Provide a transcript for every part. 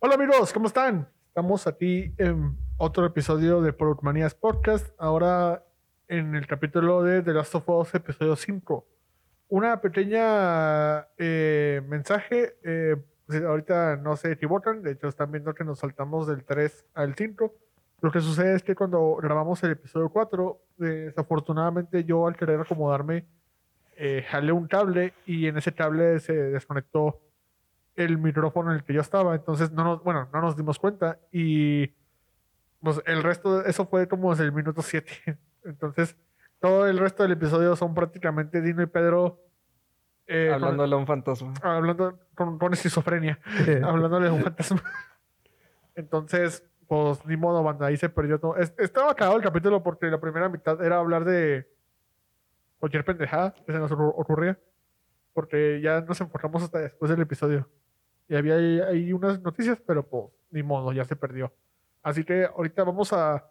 Hola amigos, ¿cómo están? Estamos aquí en otro episodio de Productmanías Podcast, ahora en el capítulo de The Last of Us, episodio 5. Una pequeña eh, mensaje, eh, pues, ahorita no se equivocan, de hecho están viendo que nos saltamos del 3 al 5. Lo que sucede es que cuando grabamos el episodio 4, desafortunadamente yo al querer acomodarme, eh, jalé un cable y en ese cable se desconectó el micrófono en el que yo estaba. Entonces, no nos, bueno, no nos dimos cuenta y pues el resto, de eso fue como desde el minuto 7. Entonces, todo el resto del episodio son prácticamente Dino y Pedro. eh, hablándole a un fantasma. hablando con, con esquizofrenia. hablándole a un fantasma. Entonces, pues ni modo, banda, ahí se perdió todo. Es- estaba acabado el capítulo porque la primera mitad era hablar de cualquier pendejada que se nos ocur- ocurría. Porque ya nos enfocamos hasta después del episodio. Y había ahí, ahí unas noticias, pero pues ni modo, ya se perdió. Así que ahorita vamos a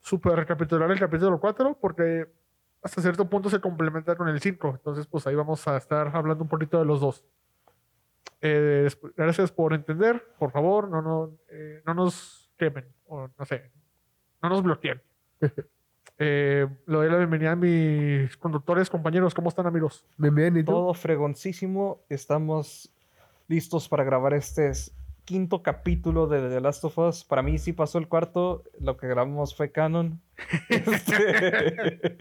super recapitular el capítulo 4 porque hasta cierto punto se complementa con el 5. Entonces, pues ahí vamos a estar hablando un poquito de los dos. Eh, gracias por entender. Por favor, no, no, eh, no nos quemen. O no sé, no nos bloqueen. Eh, le doy la bienvenida a mis conductores, compañeros. ¿Cómo están, amigos? Bien, bien, ¿y tú? Todo fregoncísimo. Estamos listos para grabar este quinto capítulo de The Last of Us. Para mí sí pasó el cuarto. Lo que grabamos fue canon. Este,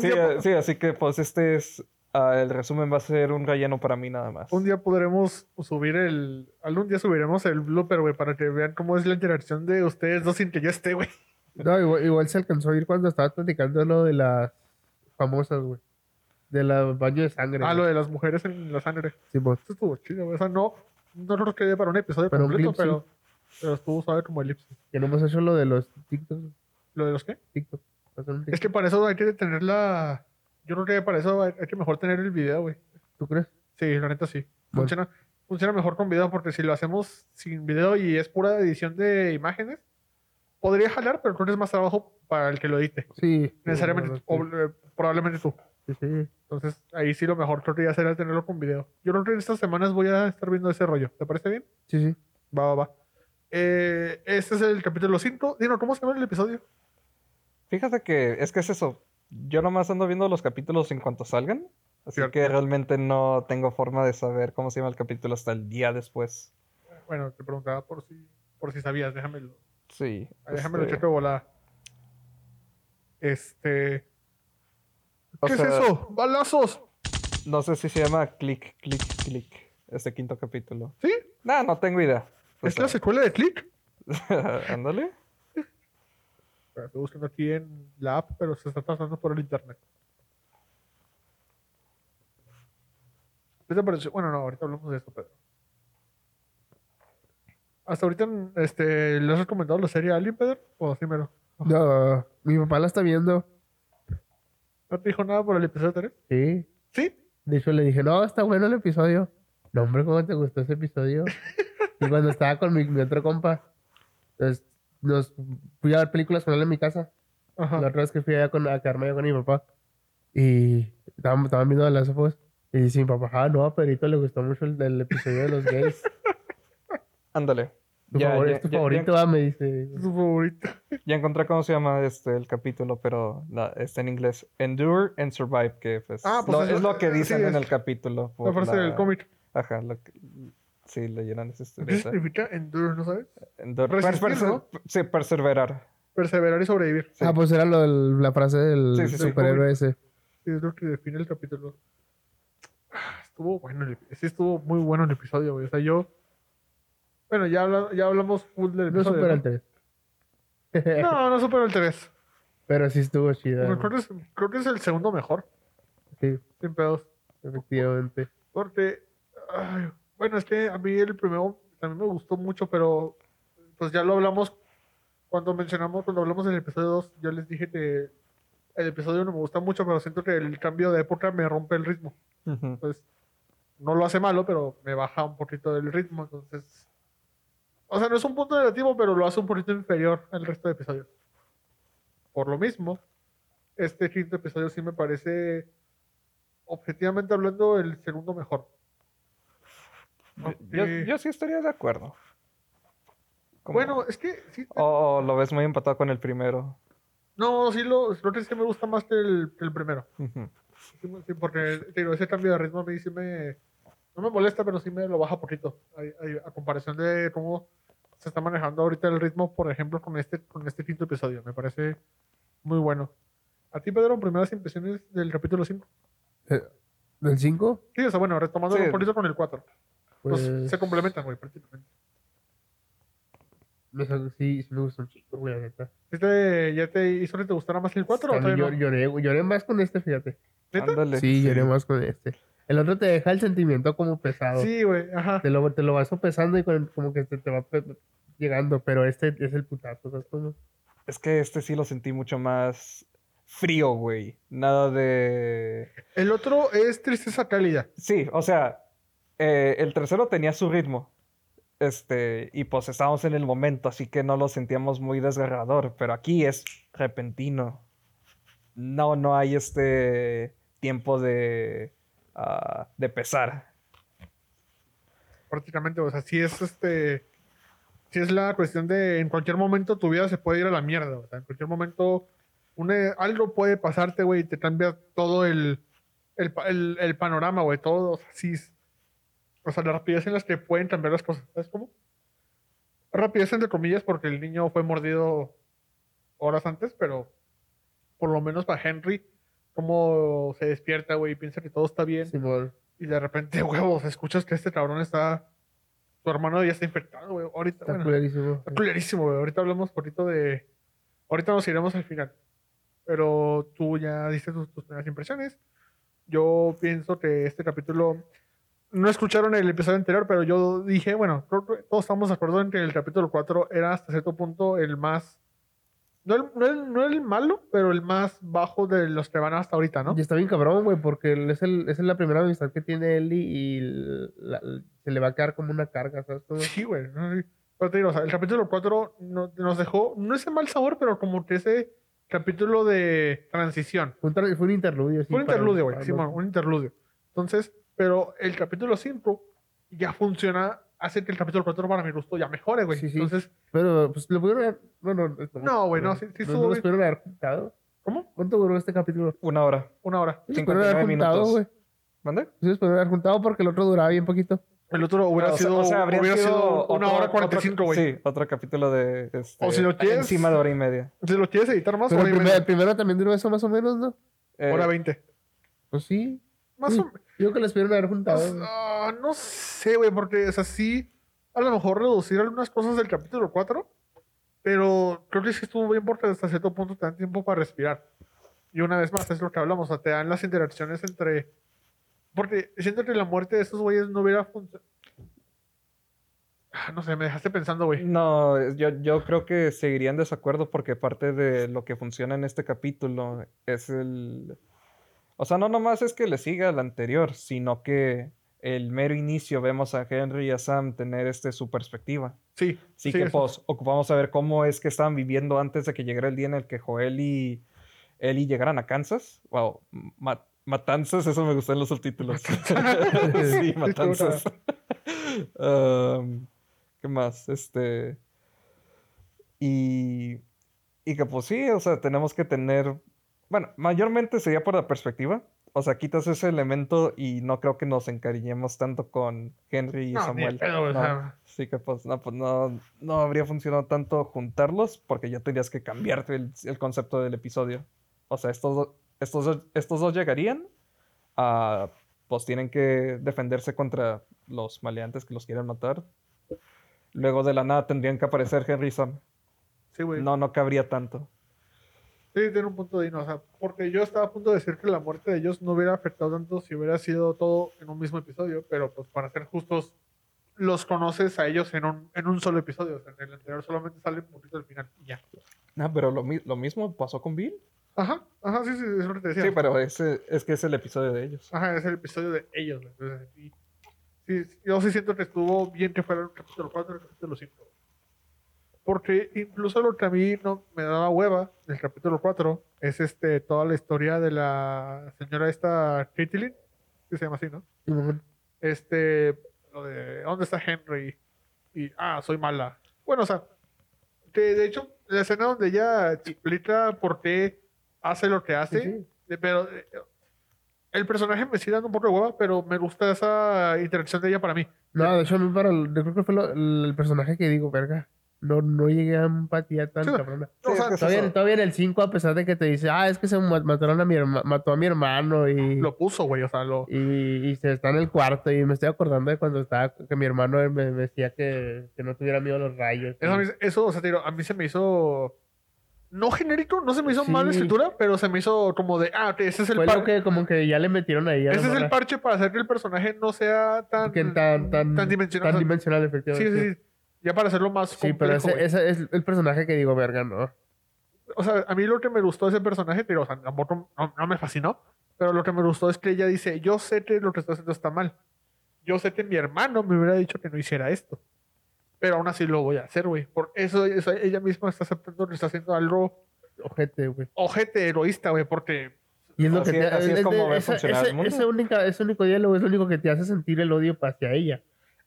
sí, así que pues este es... ah, el resumen va a ser un relleno para mí nada más. Un día podremos subir el. Algún día subiremos el blooper, güey, para que vean cómo es la interacción de ustedes dos sin que yo esté, güey. No, igual, igual se alcanzó a ir cuando estaba platicando lo de las famosas, güey. De la baño de sangre. Ah, güey. lo de las mujeres en la sangre. Simón. Esto estuvo chido, güey. O sea, no, no lo quedé para un episodio Pero completo, pero, pero estuvo suave como elipsis. Que no hemos hecho lo de los TikTok. ¿Lo de los qué? TikTok. Es que para eso hay que tener la. Yo creo que para eso hay hay que mejor tener el video, güey. ¿Tú crees? Sí, la neta sí. Bueno. Funciona, funciona mejor con video porque si lo hacemos sin video y es pura edición de imágenes, podría jalar, pero creo que es más trabajo para el que lo edite. Sí. Necesariamente, Sí, o, eh, probablemente tú. Sí, sí. Entonces, ahí sí lo mejor que ya será tenerlo con video. Yo creo que en estas semanas voy a estar viendo ese rollo. ¿Te parece bien? Sí, sí. Va, va, va. Eh, este es el capítulo 5. Dino, ¿cómo se llama el episodio? Fíjate que es que es eso. Yo nomás ando viendo los capítulos en cuanto salgan. Así Cierto. que realmente no tengo forma de saber cómo se llama el capítulo hasta el día después. Bueno, te preguntaba por si, por si sabías. Déjamelo. Sí. Déjamelo este, checo de volada. Este. O ¿Qué sea, es eso? ¡Balazos! No sé si se llama Click, Click, Click. Este quinto capítulo. ¿Sí? No, no tengo idea. O ¿Es la secuela de Click? Ándale. Estoy buscando aquí en la app, pero se está tratando por el internet. ¿Qué te pareció? Bueno, no, ahorita hablamos de esto, Pedro. Hasta ahorita, este, ¿le has recomendado la serie a alguien, Pedro? O dímelo. No, mi papá la está viendo. ¿No te dijo nada por el episodio 3? Sí. ¿Sí? De hecho, le dije, no, está bueno el episodio. No, hombre, ¿cómo te gustó ese episodio? y cuando estaba con mi, mi otro compa, pues, nos fui a ver películas con él en mi casa. Ajá. La otra vez que fui allá con, a quedarme allá con mi papá. Y estaban, estaban viendo las Us. Y dice mi papá, ah, no, a Pedrito le gustó mucho el, el episodio de los gays. Ándale. Tu, Ya, favori- ya, tu ya, favorito, ya, ah, me dice. Es su favorito. ya encontré cómo se llama este el capítulo, pero la- está en inglés. Endure and Survive, que pues, Ah, pues lo- es lo que sí, dicen en es- el capítulo. La por frase la- del cómic. Ajá, lo que- sí, leyeron esa ¿Qué historia. significa endure, no sabes? Endure- Resistir, perse- ¿no? Sí, perseverar. Perseverar y sobrevivir. Sí. Ah, pues era lo del- la frase del Sí, sí, sí. superhéroe ese. Sí, es lo que define el capítulo. Ah, Estuvo bueno, el, sí estuvo muy bueno el episodio, güey. O sea, yo... Bueno, ya, habla- ya hablamos full del No episodio. supera el ¿no? 3. No, no supera el 3. Pero sí estuvo chida. Bueno, creo, que es, creo que es el segundo mejor. Sí, Sin pedos. efectivamente. Porque... ay, bueno, es que a mí el primero también me gustó mucho, pero... Pues ya lo hablamos cuando mencionamos, cuando hablamos del episodio 2. Yo les dije que el episodio 1 me gusta mucho, pero siento que el cambio de época me rompe el ritmo. Ujú. pues no lo hace malo, pero me baja un poquito del ritmo, entonces... O sea, no es un punto negativo, pero lo hace un poquito inferior al resto de episodios. Por lo mismo, este quinto episodio sí me parece, objetivamente hablando, el segundo mejor. Yo, yo sí estaría de acuerdo. Como- Bueno, es que sí. O, o lo ves muy empatado con el primero. No, sí, lo, lo que sí me gusta más que el, el primero. Ujú. Sí, sí, porque digo, ese cambio de ritmo a mí sí me. No me molesta, pero sí me lo baja poquito. A comparación de cómo se está manejando ahorita el ritmo, por ejemplo, con este, con este quinto episodio. Me parece muy bueno. ¿A ti, Pedro, primeras impresiones del capítulo 5? ¿Del 5? Sí, o sea, bueno, retomando Sí. un poquito con el 4. Pues, Pues, se complementan, güey, prácticamente. sí, sí me gustó un chico, güey, la neta. ¿Sí te- ¿Ya te hizo que te gustara más el 4 o A mí todavía llor- no? lloré, más con este, fíjate. ¿Neta? Ándale. Sí, lloré más con este. El otro te deja el sentimiento como pesado. Sí, güey, ajá. Te lo, te lo vas sopesando y como que te, te va llegando, pero este es el putazo, ¿sabes cómo? Es que este sí lo sentí mucho más frío, güey. Nada de... El otro es tristeza cálida. Sí, o sea, eh, el tercero tenía su ritmo. Este, y pues estábamos en el momento, así que no lo sentíamos muy desgarrador. Pero aquí es repentino. No, no hay este tiempo de, ah, de pesar. prácticamente, o sea, si es este, si es la cuestión de en cualquier momento tu vida se puede ir a la mierda, o sea, en cualquier momento una- algo puede pasarte, güey, y te cambia todo el, el, el, el panorama, güey, todo, o sea, o sea, la rapidez en las que pueden cambiar las cosas, ¿sabes cómo? Rapidez entre comillas porque el niño fue mordido horas antes, pero por lo menos para Henry, cómo se despierta, güey, y piensa que todo está bien. Simón. Y de repente, huevos, escuchas que este cabrón está. Tu hermano ya está infectado, güey. Ahorita, Está bueno, culerísimo. está culerísimo, güey. Ahorita hablamos un poquito de. Ahorita nos iremos al final. Pero tú ya diste tus, tus primeras impresiones. Yo pienso que este capítulo. No escucharon el episodio anterior, pero yo dije, bueno, creo que todos estamos de acuerdo en que el capítulo 4 era hasta cierto punto el más. No el, no el, no el malo, pero el más bajo de los que van hasta ahorita, ¿no? Y está bien cabrón, güey, porque él es, el, es la primera amistad que tiene Ellie y la- se le va a quedar como una carga, ¿sabes? cómo? Sí, güey. no, sí. Pero te digo, o sea, el capítulo 4 no- nos dejó, no ese mal sabor, pero como que ese capítulo de transición. Fue un, fue un interludio. sí, Fue un interludio, güey. Simón, los- un interludio. Entonces, pero el capítulo 5 ya funciona, hace que el capítulo 4 para mi gusto ya mejore, güey. Sí, sí. Entonces, Pero, pues, lo pudieron haber... Bueno, No, güey, no, sí- sí no, no los pudieron haber juntado. ¿cómo? ¿Cuánto duró este capítulo? Una hora. Una hora. Sí los pudieron haber 59 juntado, minutos. güey. ¿Mande? Sí los pudieron haber juntado porque el otro duraba bien poquito. El otro hubiera O sea- sido, o sea, habría hubiera sido una otro- hora 45, güey. otro- Sí, otro capítulo de. Este, O si lo quieres- Encima de hora y media. Si lo quieres editar más, Pero el, hora y primer- media. el primero también duró eso más o menos, ¿no? Eh, hora 20. Pues sí. Más o menos. Yo creo que los pudieron haber juntado. Pues, ah, no sé, güey, porque, o sea, sí, a lo mejor reducir algunas cosas del capítulo 4, pero creo que sí estuvo bien porque hasta cierto punto te dan tiempo para respirar. Y una vez más, es lo que hablamos, o sea, te dan las interacciones entre... Porque siento que la muerte de esos güeyes no hubiera funcionado... No sé, me dejaste pensando, güey. No, yo, yo creo que seguiría en desacuerdo porque parte de lo que funciona en este capítulo es el... O sea, no nomás es que le siga al anterior, sino que el mero inicio vemos a Henry y a Sam tener este su perspectiva. Sí, Así sí, que eso. pues ocupamos a ver cómo es que estaban viviendo antes de que llegara el día en el que Joel y Ellie llegaran a Kansas. Wow, ma- matanzas, eso me gustó en los subtítulos. sí, matanzas. Um, ¿Qué más? Este. Y. Y que pues sí, o sea, tenemos que tener. Bueno, mayormente sería por la perspectiva. O sea, quitas ese elemento y no creo que nos encariñemos tanto con Henry y No, Samuel. o No. sea. Sí que pues no, pues no, no habría funcionado tanto juntarlos porque ya tendrías que cambiarte el, el concepto del episodio. O sea, estos, do- estos, dos- estos dos llegarían a, pues tienen que defenderse contra los maleantes que los quieren matar. Luego de la nada tendrían que aparecer Henry y Sam. Sí, güey. No, no cabría tanto. Sí, tiene un punto de no, o sea, porque yo estaba a punto de decir que la muerte de ellos no hubiera afectado tanto si hubiera sido todo en un mismo episodio, pero pues para ser justos, los conoces a ellos en un, en un solo episodio. O sea, en el anterior solamente sale un poquito al final y ya. Ah, pero lo, lo mismo pasó con Bill. Ajá, ajá, sí, sí, es lo que te decía. Sí, pero ese, es que es el episodio de ellos. Ajá, es el episodio de ellos. Entonces, sí, sí, yo sí siento que estuvo bien que fuera el capítulo 4 y el capítulo 5. Porque incluso lo que a mí no me daba hueva del capítulo 4 es este toda la historia de la señora esta Caitlyn, que se llama así, ¿no? Este, lo de ¿dónde está Henry? Y, ah, soy mala. Bueno, o sea, Que de hecho, la escena donde ella explica por qué hace lo que hace, Sí, sí. de- pero eh, el personaje me sigue dando un poco de hueva, pero me gusta esa interacción de ella para mí. No, de hecho, a mí para el- yo creo que fue lo- el, el personaje que digo, verga. No, no llegué a empatía tan Sí, cabrona. O Sí, sea, es que es Todavía, todavía en el 5, a pesar de que te dice, ah, es que se ma- mataron a mi herma- mató a mi hermano y, lo puso, güey, o sea, lo... y, y se está en el cuarto. Y me estoy acordando de cuando estaba, que mi hermano me, me decía que, que no tuviera miedo a los rayos. Eso, a y- mí, eso, o sea, digo, a mí se me hizo... No genérico, no se me hizo Sí. mal la escritura, pero se me hizo como de, ah, ok, ese es el, Fue par- lo que como que ya le metieron ahí ese es el parche para hacer que el personaje no sea tan... Que tan, tan, tan dimensional. tan dimensional, sí, efectivamente. sí, sí. Ya para hacerlo más Sí, pero complejo, ese, ese es el personaje que digo, verga, ¿no? O sea, a mí lo que me gustó de ese personaje, pero, o sea, tampoco no, no me fascinó, pero lo que me gustó es que ella dice, yo sé que lo que estoy haciendo está mal. Yo sé que mi hermano me hubiera dicho que no hiciera esto. Pero aún así lo voy a hacer, güey. Por eso, eso ella misma está aceptando que está haciendo algo Ojete, güey. ojete, egoísta, güey, porque... Y es lo Así que es- te, así es es- como esa- funcionar ese, el mundo. ese única, ese único diálogo es lo único que te hace sentir el odio hacia ella.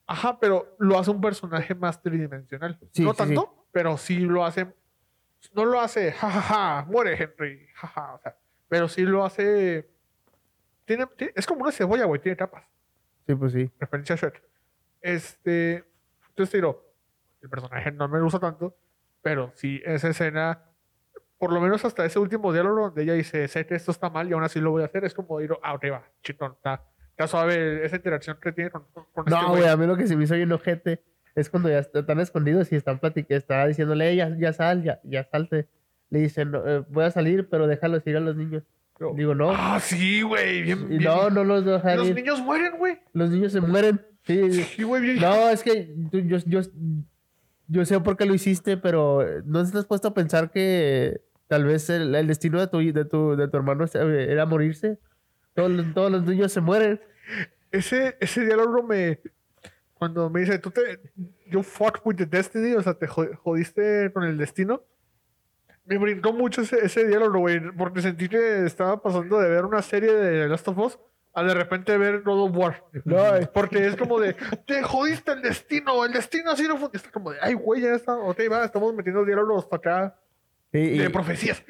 Ajá, pero lo hace un personaje más tridimensional. Sí, no sí, tanto, pero sí lo hace... No lo hace, jajaja, muere Henry, jaja, o sea, pero sí lo hace... Tiene, tiene- es como una cebolla, güey, tiene capas. Sí, pues sí. referencia a Shrek. Este, entonces digo, el personaje no me gusta tanto, pero sí esa escena, por lo menos hasta ese último diálogo donde ella dice, sé que esto está mal y aún así lo voy a hacer, es como digo, ah, ok, va, chitón, está, está suave esa interacción que tiene con, con- con este No, güey, a mí lo que se me hizo bien ojete es cuando ya est- están escondidos y están platicando, está diciéndole, "Ey, ya, ya sal, ya, ya salte. Le dicen, "No, eh, voy a salir, pero déjalos ir a los niños. Digo, Digo, no. Ah, sí, güey, bien, Y bien- no, no los dejan Los ir. niños mueren, güey. Los niños se mueren. Sí. Sí, güey, bien. No, es que yo, yo, yo sé por qué lo hiciste, pero ¿no te has puesto a pensar que tal vez el, el destino de tu, de, tu, de tu hermano eh, era morirse? Todos, los- todos los niños se mueren. Ese, ese diálogo me. Cuando me dice, tú te. You fucked with the destiny, o sea, te jo- jodiste con el destino. Me brincó mucho ese, ese diálogo, güey, porque sentí que estaba pasando de ver una serie de Last of Us a de repente ver God of War. No, Porque es como de, te jodiste el destino, el destino así no fue. Es como de, ay, güey, ya está, ok, va, estamos metiendo diálogos para acá y, de y, profecías.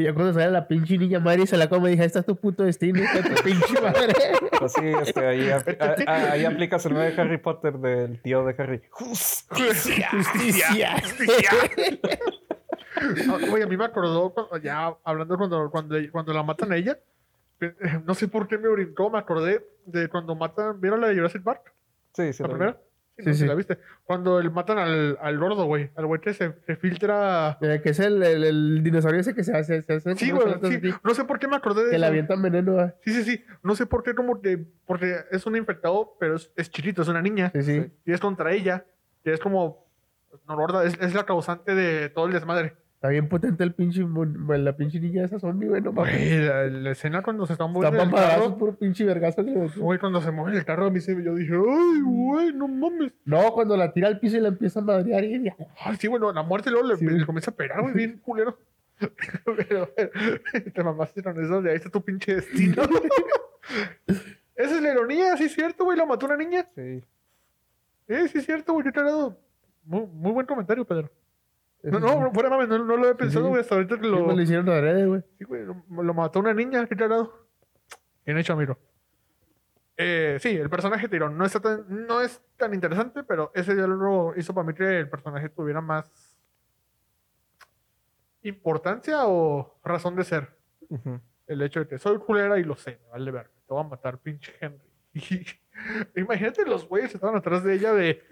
Y yo cuando sale la pinche niña madre y se la come, dije, esta es tu puto destino, de tu pinche madre. Pues sí, este, ahí, apl- a- a- ahí aplicas el nuevo de Harry Potter del tío de Harry. Justicia. Justicia. Ah, Güey, a mí me acordó, cuando- ya hablando cuando, cuando, cuando la matan a ella, eh, no sé por qué me brincó, me acordé de cuando matan, ¿vieron la de Jurassic Park? Sí, sí. ¿La vi. Sí, no sé si sí. la viste. Cuando el, matan al, al gordo, güey, al güey que se, se filtra... Eh, que es el, el, el dinosaurio ese que se hace. Se hace Sí, güey, sí. No sé por qué me acordé de Que le avientan veneno. ah. Sí, sí, sí. No sé por qué, como que... Porque es un infectado, pero es, es chiquito, es una niña. Sí, sí. Y es contra ella. Y es como... No, gorda, es, es la causante de todo el desmadre. Está bien potente el pinche, la pinche niña esa zombie, güey, no mames. Güey, la, la escena cuando se están Está moviendo papadazos, carro. puro pinche vergazo. Güey, cuando se mueve el carro, a mí se, yo dije, ay, güey, no mames. No, cuando la tira al piso y la empieza a madrear y ya. Ay, sí, bueno, la muerte luego le, Sí, le güey. comienza a pegar, güey, bien culero. Pero, te mamaste con eso, de ahí está tu pinche destino. Esa es la ironía, sí es cierto, güey, la mató una niña. Sí. Eh, sí es cierto, güey, qué cagado. Muy, muy buen comentario, Pedro. No, no, fuera mames, no, no lo había pensado, sí. güey, hasta ahorita que sí, lo... pues lo hicieron adrede, güey. Sí, güey, lo, lo mató una niña, qué cagado. Bien hecho, amigo. Eh, sí, el personaje tirón no, está tan, no es tan interesante, pero ese diálogo hizo para mí que el personaje tuviera más importancia o razón de ser. El hecho de que soy culera y lo sé, me vale ver, te voy a matar, pinche Henry. Y, imagínate los güeyes estaban atrás de ella de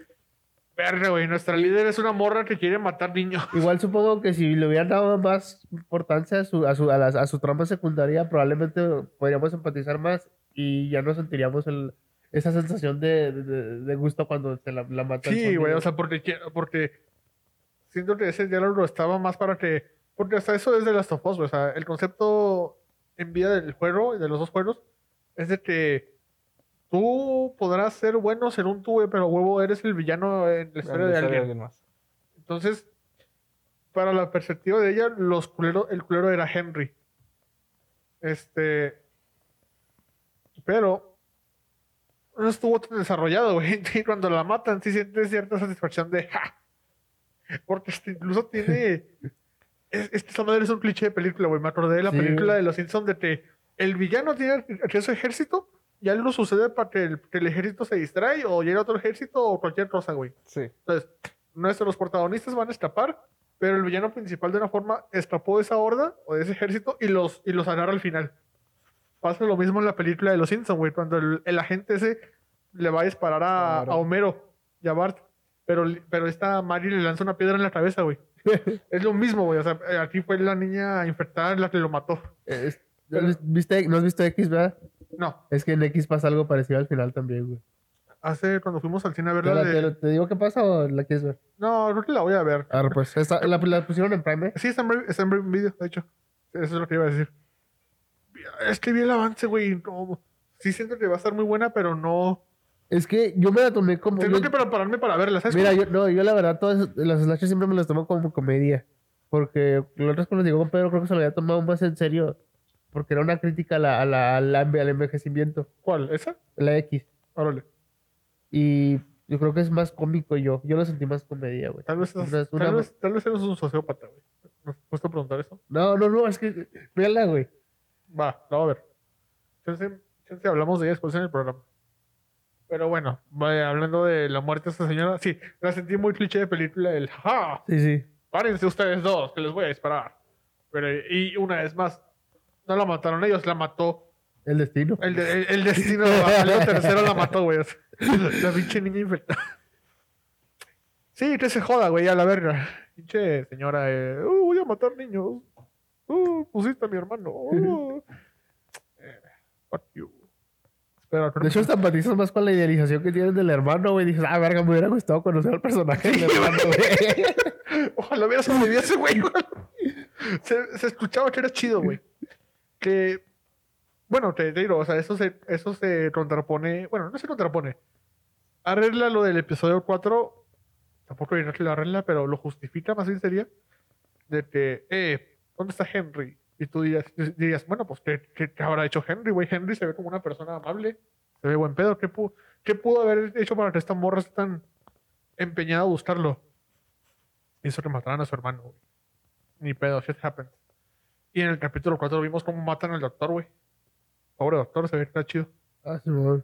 verga, güey, nuestra líder es una morra que quiere matar niños. Igual supongo que si le hubieran dado más importancia a su, a su, a su trama secundaria, probablemente podríamos empatizar más y ya no sentiríamos el, esa sensación de, de, de gusto cuando se la, la mata. el Sí, güey, o sea, porque, porque siento que ese diálogo estaba más para que. Porque hasta eso es de las Us, güey, O sea, el concepto en vida del juego, de los dos juegos, es de que tú podrás ser bueno según tú, güey, pero huevo, eres el villano en la historia La de alguien. más. Entonces, para la perspectiva de ella, los culero, el culero era Henry. Este. Pero. No estuvo tan desarrollado, güey. Y cuando la matan, sí sientes cierta satisfacción de. ¡Ja! Porque este incluso tiene. Es, esta madre es un cliché de película, güey. Me acordé de la Sí, película de los Simpsons de que el villano tiene acceso a ejército y algo sucede para que el, que el ejército se distrae o llegue otro ejército o cualquier cosa, güey. Sí. Entonces, nuestros protagonistas van a escapar, pero el villano principal de una forma escapó de esa horda o de ese ejército y los, y los agarra al final. Pasa lo mismo en la película de los Simpsons, güey, cuando el, el agente ese le va a disparar a, Claro. a Homero y a Bart, pero, pero esta Mary le lanza una piedra en la cabeza, güey. es lo mismo, güey. O sea, aquí fue la niña infectada la que lo mató. Es- ¿no, has viste- ¿No has visto X, verdad? No, Es que en X pasa algo parecido al final también, güey. hace cuando fuimos al cine a ver ¿Te, la la- de... te lo- te digo qué pasa o la quieres ver? No, creo que la voy a ver. Ah, pues esta- la, la pusieron en Prime, ¿eh? Sí, está en, Brave- está en Brave Video, de hecho. Eso es lo que iba a decir. Es que vi el avance, güey. no- sí siento que va a estar muy buena, pero no... Es que yo me la tomé como. Tengo yo- que prepararme para verla, ¿sabes? Mira, yo, no, yo la verdad, todas las slashers siempre me las tomo como comedia. Porque lo otro cuando llegó con Pedro, creo que se lo había tomado más en serio. Porque era una crítica a la, a la- a la- al envejecimiento. ¿Cuál? ¿Esa? La X. Órale. Y yo creo que es más cómico yo. Yo lo sentí más comedia, güey. Tal vez, Una- tal una- vez, tal vez eres un sociópata, güey. ¿Me has puesto a preguntar eso? No, no, no, es que. Véala, güey. Va, la voy a ver. Chance, chance hablamos de ella después en el programa. Pero bueno, vaya, hablando de la muerte de esta señora, sí, la sentí muy cliché de película, el ¡ja! Sí, sí. Párense ustedes dos, que les voy a disparar. Pero, y una vez más, no la mataron ellos, la mató. El destino. El, de- el, el destino, el tercero la mató, güey. La pinche niña infectada. Sí, que se joda, güey, a la verga. Pinche señora, eh, "Uh, voy a matar niños. Uh, pusiste a mi hermano. Uh. Eh, fuck you. De hecho, empatizas más con la idealización que tienes del hermano, güey. Dices, ah, verga, me hubiera gustado conocer al personaje del hermano, güey. Ojalá hubiera sobrevivido ese güey. güey. Se, se escuchaba que era chido, güey. Que. Bueno, te, te digo, o sea, eso se, eso se contrapone. Bueno, no se contrapone. Arregla lo del episodio 4. Tampoco diría que lo arregla, pero lo justifica más bien sería. De que, eh, ¿dónde está Henry? Y tú dirías, dirías bueno, pues, ¿qué, qué, habrá hecho Henry, güey? Henry se ve como una persona amable. Se ve buen pedo. ¿Qué, qué pudo haber hecho para que esta morra esté tan empeñada a buscarlo? Hizo que mataran a su hermano, güey. Ni pedo, shit happens. Y en el capítulo 4 vimos cómo matan al doctor, güey. Pobre doctor, se ve que está chido. Ah, sí, güey.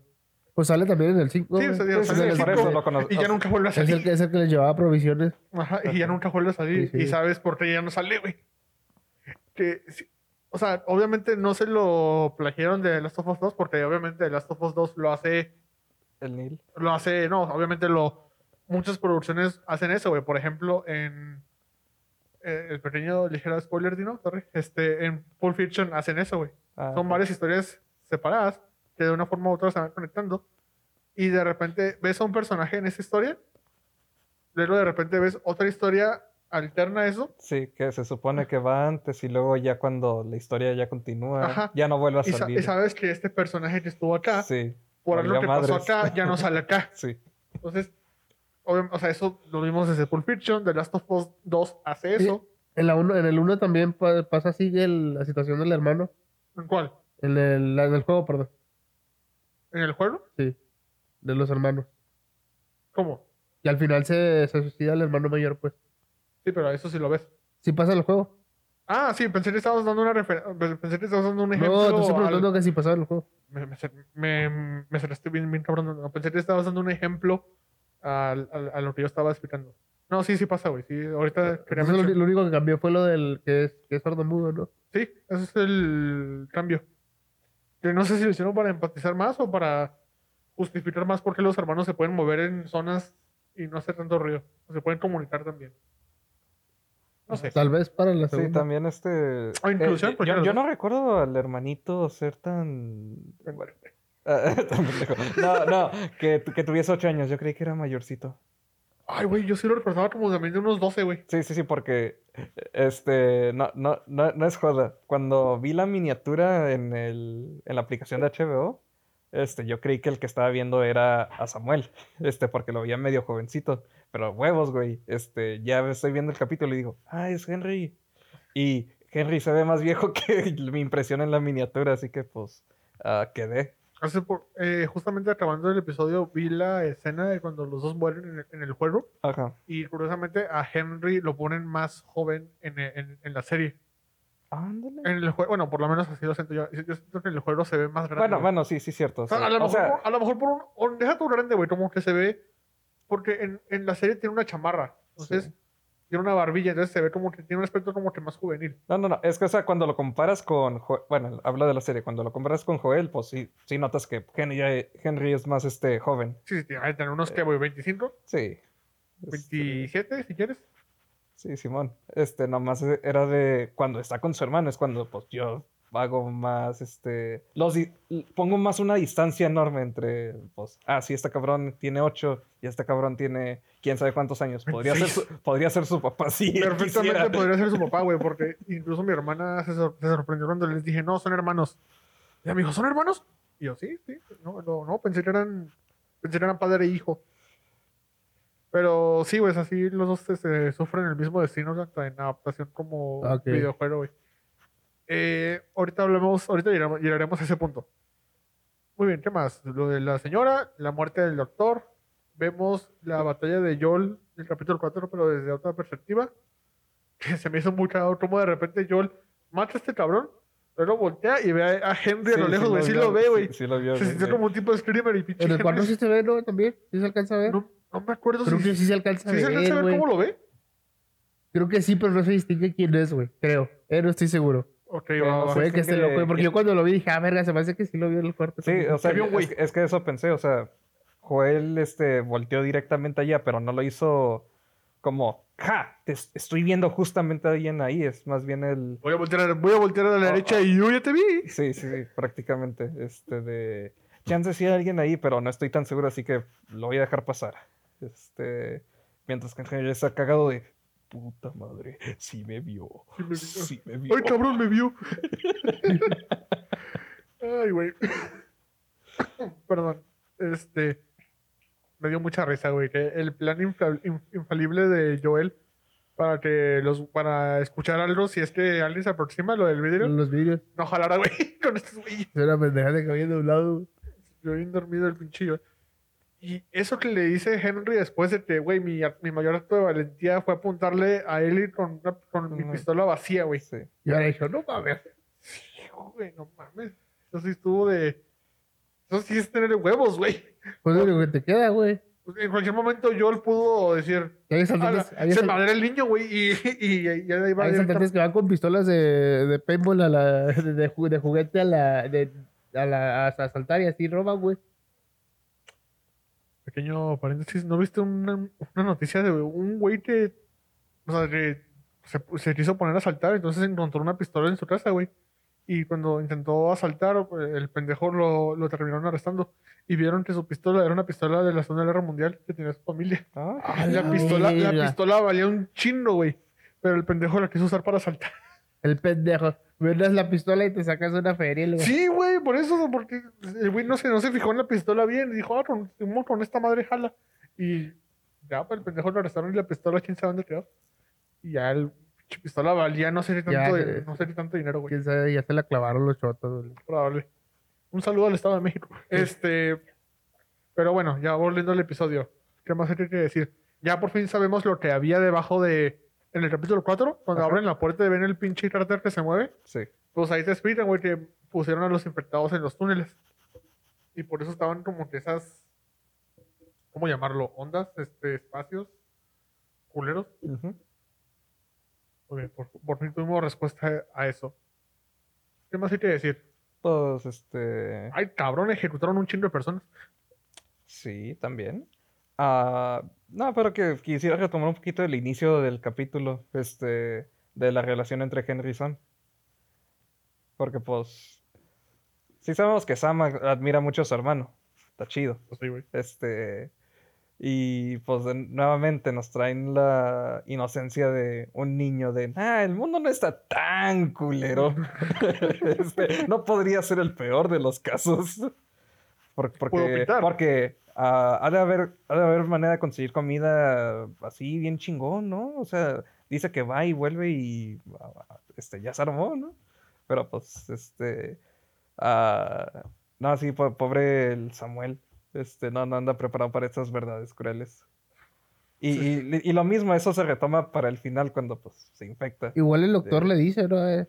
Pues sale también en el 5. Sí, güey. se dio- Es sale en el- el por eso cinco, lo cono- Y ya nunca vuelve a es el, salir. que, es el que les llevaba provisiones. Ajá, y ya nunca vuelve a salir. Sí, sí. Y sabes por qué ya no sale, güey. Que, sí, o sea, obviamente no se lo plagiaron de Last of Us 2, porque obviamente Last of Us 2 lo hace El Neil. lo hace, no, obviamente lo muchas producciones hacen eso, güey. Por ejemplo, en eh, el pequeño ligero spoiler, Dino, sorry, este, en Pulp Fiction hacen eso, güey. Ah, Son varias historias separadas que de una forma u otra se van conectando y de repente ves a un personaje en esa historia, luego de repente ves otra historia alterna a eso Sí, que se supone que va antes y luego ya cuando la historia ya continúa, Ajá. ya no vuelve a y, sa- salir. y sabes que este personaje que estuvo acá, Sí, por algo que pasó madres. acá, ya no sale acá. sí. Entonces, o sea, eso lo vimos desde Pulp Fiction, The Last of Us 2 hace eso. En, la uno, en el 1 también pa- pasa así el- la situación del hermano. ¿En cuál? En el, en el juego, perdón. ¿En el juego? Sí. De los hermanos. ¿Cómo? Y al final se, se suicida el hermano mayor, pues. Sí, pero eso sí lo ves. Sí pasa en el juego. Ah, sí, pensé que estabas dando una referencia. Pensé que estabas dando un ejemplo. No, te estoy al- preguntando que si pasaba en el juego. Me, me, me, me bien, bien cabrón. No, pensé que estabas dando un ejemplo al- al- a, lo que yo estaba explicando. No, sí, sí pasa, güey. Sí, ahorita quería Entonces, lo, mencionar- lo único que cambió fue lo del que es, que es sordomudo, ¿no? Sí, ese es el cambio. Que no sé si lo hicieron para empatizar más o para justificar más por qué los hermanos se pueden mover en zonas y no hacer tanto ruido. O se pueden comunicar también. No sé. Tal vez para la Sí, segunda. también este... O inclusión, eh, porque yo, no recuerdo al hermanito ser tan... Pendejo. no, no, que, que tuviese ocho años. Yo creí que era mayorcito. Ay, güey, yo sí lo recordaba como también de unos 12, güey. Sí, sí, sí, porque este no, no, no, no es joda. Cuando vi la miniatura en, el, en la aplicación de HBO, este, yo creí que el que estaba viendo era a Samuel, este, porque lo veía medio jovencito. Pero huevos, güey. Este, ya estoy viendo el capítulo y digo, ah, es Henry. Y Henry se ve más viejo que mi impresión en la miniatura, así que pues ah, quedé. Hace por- eh, justamente acabando el episodio vi la escena de cuando los dos mueren en el, en el juego Ajá. y curiosamente a Henry lo ponen más joven en, en- en la serie. Ándale. En el juego, bueno, por lo menos así lo siento yo. Yo siento que en el juego se ve más grande. Bueno, bueno, sí, sí, cierto. O sea, sí. a, lo mejor, sea, por- a lo mejor por un... deja tu grande, güey, como que se ve... Porque en, en la serie tiene una chamarra. Entonces, Sí. Tiene una barbilla. Entonces se ve como que tiene un aspecto como que más juvenil. No, no, no. Es que, o sea, cuando lo comparas con. Jo- Bueno, hablo de la serie. Cuando lo comparas con Joel, pues sí, sí notas que Henry, Henry es más este joven. Sí, sí, tiene que tener unos que, güey, 25, Sí. Este, 27, si quieres. Sí, Simón. Este, nomás era de cuando está con su hermano, es cuando pues yo hago más, este, los pongo más una distancia enorme entre, pues, ah, sí, este cabrón tiene ocho y este cabrón tiene quién sabe cuántos años. Podría ser su, podría ser su papá, sí. Perfectamente quisiera. podría ser su papá, güey, porque incluso mi hermana se, sor- se sorprendió cuando les dije, no, son hermanos. Y me dijo, ¿son hermanos? Y yo, sí, sí. No, no, no, pensé que eran, pensé que eran padre e hijo. Pero sí, güey, es así los dos se, se sufren el mismo destino, tanto en adaptación como Ok. videojuego, güey. Eh, ahorita hablamos, ahorita llegaremos, llegaremos a ese punto. Muy bien, ¿qué más? Lo de la señora, la muerte del doctor. Vemos la batalla de Joel del capítulo 4, pero desde otra perspectiva. Que se me hizo muy cagado como de repente Joel mata a este cabrón, luego voltea y ve a Henry a lo lejos, güey. Sí, lo ve, güey. Sí, sí lo vio. se sí, sintió sí. como un tipo de screamer y pinche En el Henry cuarto sí se ve, ¿no? También. ¿Sí se alcanza a ver? no, no me acuerdo Creo si, que sí se alcanza a si se alcanza a ver, ver cómo lo ve. Creo que sí, pero no se distingue quién es, güey. Creo. Eh, no estoy seguro. Ok, Pero va, no va. sé. Puede que esté loco, porque yo cuando lo vi dije, ah, verga, se me hace que sí lo vio en el cuarto. Sí, o sea, vio un güey. es, es que eso pensé, o sea, Joel este, volteó directamente allá, pero no lo hizo como, ja, te es- estoy viendo justamente a alguien ahí, es más bien el... Voy a voltear a, voy a, voltear a la Oh, derecha oh. y yo ya te vi. Sí, sí, sí, prácticamente, este de... Chance sí hay alguien ahí, pero no estoy tan seguro, así que lo voy a dejar pasar. Este, mientras que Henry está cagado de, puta madre, sí me vio, Sí me vio. sí me vio. Ay, cabrón, me vio. Ay, güey. Perdón. Este. Me dio mucha risa, güey. Que el plan infalible de Joel para que los para escuchar algo, si es que alguien se aproxima lo del vidrio, los vídeos. no jalara, güey, con estos güeyes. Es una pendejada que había de un lado. güey. Yo bien dormido el pinchillo. Y eso que le dice Henry después de que, güey, mi, mi mayor acto de valentía fue apuntarle a Ellie con, una- con mi pistola vacía, güey. Sí. Y ahora dijo, no mames. Hijo, güey, no mames. Eso sí estuvo de. Eso sí es tener huevos, güey. Pues lo único que te queda, güey. Pues, En cualquier momento Joel pudo decir. Hay "Ala, asaltantes, hay se madre el niño, güey. Y, y, y ya va hay directo. asaltantes que van con pistolas de, de paintball a la, de, de ju- de juguete a la, de, a la a asaltar y así roban, güey. Pequeño paréntesis, ¿no viste una, una noticia de un güey que. O sea, que se, se quiso poner a asaltar, entonces encontró una pistola en su casa, güey. Y cuando intentó asaltar, el pendejo lo, lo terminaron arrestando. Y vieron que su pistola era una pistola de la Segunda Guerra Mundial que tenía su familia. Ah, La la pistola, la pistola valía un chingo, güey. Pero el pendejo la quiso usar para asaltar. El pendejo. Vendas la pistola y te sacas una feria. güey. Sí, güey, por eso, porque el güey no se, no se fijó en la pistola bien y dijo, ah, con, con esta madre jala. Y ya, pues el pendejo lo arrestaron y la pistola, quién sabe dónde quedó. Y ya el pistola valía no sé qué Ya, tanto, eh. no sé tanto dinero, güey. Quién sabe, ya se la clavaron los chotos. güey. Probable. Un saludo al Estado de México. Este, pero bueno, ya volviendo al episodio. ¿Qué más hay que decir? Ya por fin sabemos lo que había debajo de. En el capítulo 4, cuando Ajá. abren la puerta y ven el pinche cráter que se mueve. sí. Pues ahí te explican, güey, que pusieron a los infectados en los túneles. Y por eso estaban como que esas. ¿Cómo llamarlo? Ondas, este, espacios, culeros. Muy bien, por, por fin tuvimos respuesta a eso. ¿Qué más hay que decir? Pues, este... Ay, cabrón, ejecutaron un chingo de personas. Sí, también. Ah, no, pero que quisiera retomar un poquito el inicio del capítulo, este, de la relación entre Henry y Sam. Porque, pues, sí sabemos que Sam admira mucho a su hermano. Está chido. Pues sí, güey. Este, y pues nuevamente nos traen la inocencia de un niño de, ah, el mundo no está tan culero. Este, no podría ser el peor de los casos. Porque ah, ha, de haber, ha de haber manera de conseguir comida así bien chingón, ¿no? O sea, dice que va y vuelve y ah, este, ya se armó, ¿no? Pero pues, este, ah, No, sí, po- pobre el Samuel. Este, no, no anda preparado para estas verdades crueles. Y, y- y lo mismo, eso se retoma para el final cuando pues se infecta. Igual el doctor le dice, ¿no? Eh,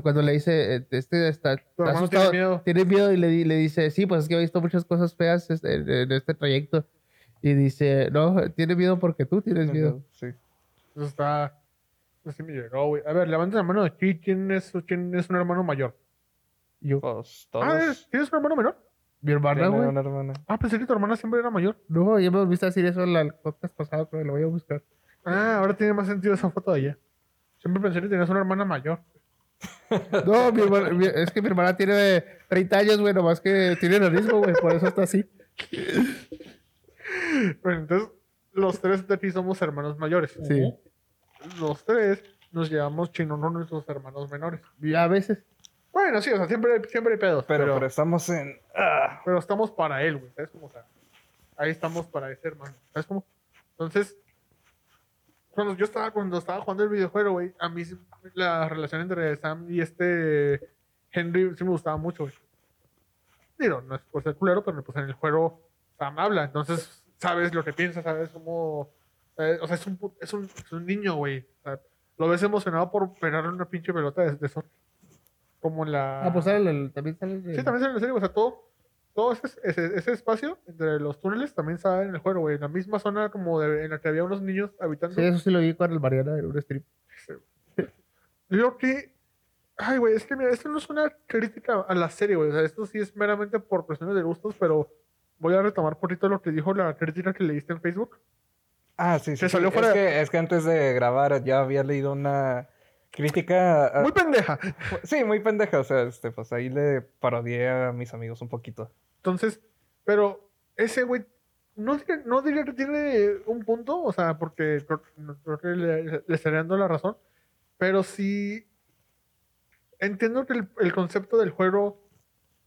cuando le dice, eh, este está, está hermano asustado, tiene miedo. tiene miedo y le, di- le dice, sí, pues es que he visto muchas cosas feas en, en este trayecto. Y dice, no, tiene miedo porque tú tienes miedo. Sí. Eso está. Eso sí me llegó, güey. A ver, levanta la mano aquí. ¿Quién es, quién es un hermano mayor? Y yo, Pues todos Ah, ¿es- ¿tienes un hermano menor? mi hermana, güey. una hermana. Ah, pensé que tu hermana siempre era mayor. No, ya me volviste a decir eso en la- el podcast pasado, pero lo voy a buscar. Ah, ahora tiene más sentido esa foto de ella. Siempre pensé que tenías una hermana mayor. No, mi hermana- mi- es que mi hermana tiene 30 años, güey, nomás que tiene enanismo, güey, por eso está así. Bueno, entonces, los tres de aquí somos hermanos mayores. Sí. Los tres nos llevamos chino, no nuestros hermanos menores. Y a veces. Bueno, sí, o sea, siempre, siempre hay pedos. Pero, Pero, pero estamos en. ah, pero estamos para él, güey. ¿Sabes cómo? O sea, ahí estamos para ese hermano. ¿Sabes cómo? Entonces, cuando yo estaba, cuando estaba jugando el videojuego, güey, a mí la relación entre Sam y este Henry sí me gustaba mucho, güey. Digo, no es por ser culero, pero pues en el juego Sam habla, entonces sabes lo que piensa, sabes cómo... eh, o sea, es un, es un, es un niño, güey. O sea, lo ves emocionado por pegarle una pinche pelota de, de sol. Como en la... Ah, pues sale el- también sale. el- Sí, también sale en la serie, o sea, todo, todo ese, ese, ese espacio entre los túneles también sale en el juego, güey. En la misma zona como de, en la que había unos niños habitando. Sí, eso sí lo vi con el Mariana en un stream. Yo que. Ay, güey, es que mira, esto no es una crítica a la serie, güey. O sea, esto sí es meramente por cuestiones de gustos, pero voy a retomar poquito lo que dijo la crítica que leíste en Facebook. Ah, sí, sí. Se sí. salió Es, que, es que antes de grabar ya había leído una crítica. a- Muy pendeja. Sí, muy pendeja. O sea, este, pues ahí le parodié a mis amigos un poquito. Entonces, pero ese güey, no, diría- no diría que tiene un punto, o sea, porque creo, que le, le estaría dando la razón, pero sí entiendo que el, el concepto del juego,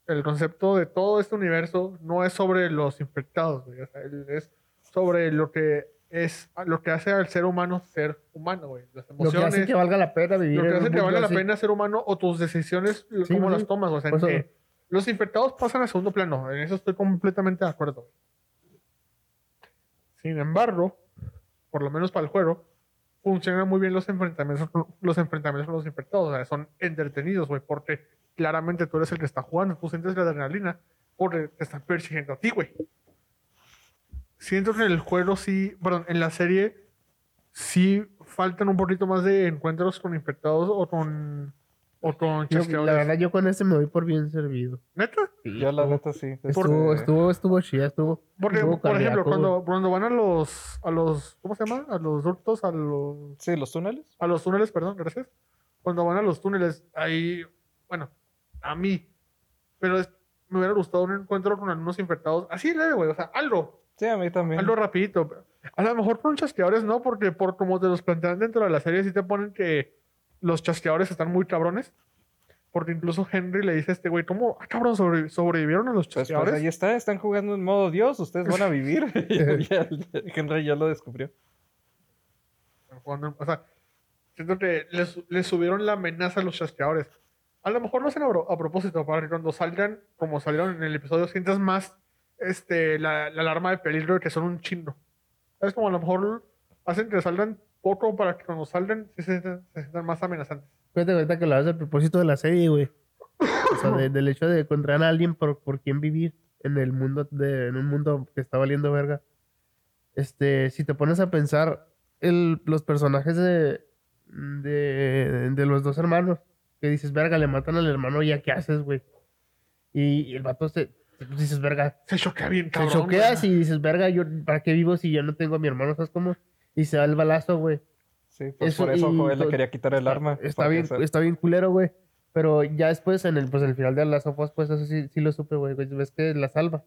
el concepto de todo este universo, no es sobre los infectados, güey, o sea, es sobre lo que es lo que hace al ser humano ser humano, güey, las Lo que emociones, hace que valga la pena vivir. lo que hace que valga la así. pena ser humano o tus decisiones, Sí, cómo sí. las tomas. O sea, los infectados pasan a segundo plano. En eso estoy completamente de acuerdo. Sin embargo, por lo menos para el juego, funcionan muy bien los enfrentamientos, los enfrentamientos con los infectados. O sea, son entretenidos, güey, porque claramente tú eres el que está jugando. Tú sientes la adrenalina porque te están persiguiendo a ti, güey. Siento que en el juego sí, perdón, en la serie sí faltan un poquito más de encuentros con infectados o con o con Yo, la verdad, yo con este me doy por bien servido. ¿Neta? Yo, la neta, sí. Estuvo, este, estuvo, estuvo chida, estuvo. Porque, estuvo por ejemplo, cuando, cuando van a los, a los, ¿cómo se llama? A los ductos, a los, Sí, los túneles. a los túneles, perdón, gracias. Cuando van a los túneles, ahí, bueno, a mí, pero es- me hubiera gustado un encuentro con algunos infectados, así leve, güey, o sea, algo, Sí, a mí también. algo rapidito. A lo mejor con chasqueadores no, porque por como te los plantean dentro de la serie, sí te ponen que los chasqueadores están muy cabrones. Porque incluso Henry le dice a este güey, ¿cómo, ah, cabrón, sobrevi- sobrevivieron a los Pues, pues, chasqueadores? ahí está, están jugando en modo Dios, ustedes van a vivir. ya, Henry ya lo descubrió. O sea, siento que les, les subieron la amenaza a los chasqueadores. A lo mejor no hacen a, a propósito, para que cuando salgan, como salieron en el episodio, sientas más este, la, la alarma de peligro de que son un chingo. Es como a lo mejor hacen que salgan poco para que cuando salgan se sientan, se sientan más amenazantes. Fíjate ahorita que lo haces a propósito de la serie, güey. O sea, de- del hecho de encontrar a alguien por, por quien vivir en el mundo, de, en un mundo que está valiendo verga. Este, si te pones a pensar, el, los personajes de, de, de los dos hermanos, que dices, verga, le matan al hermano, ¿ya qué haces, güey? Y, y el vato se, dices, verga, Se choquea bien, te cabrón. choqueas güey. y dices, verga, yo, ¿para qué vivo si yo no tengo a mi hermano? ¿Sabes cómo? Y se da el balazo, güey. Sí, pues Eso por eso y Joel le quería quitar el arma. Está bien, está bien culero, güey. Pero ya después, en el, pues, en el final de las sofás, pues eso sí, sí lo supe, güey. güey. ¿Ves que la salva?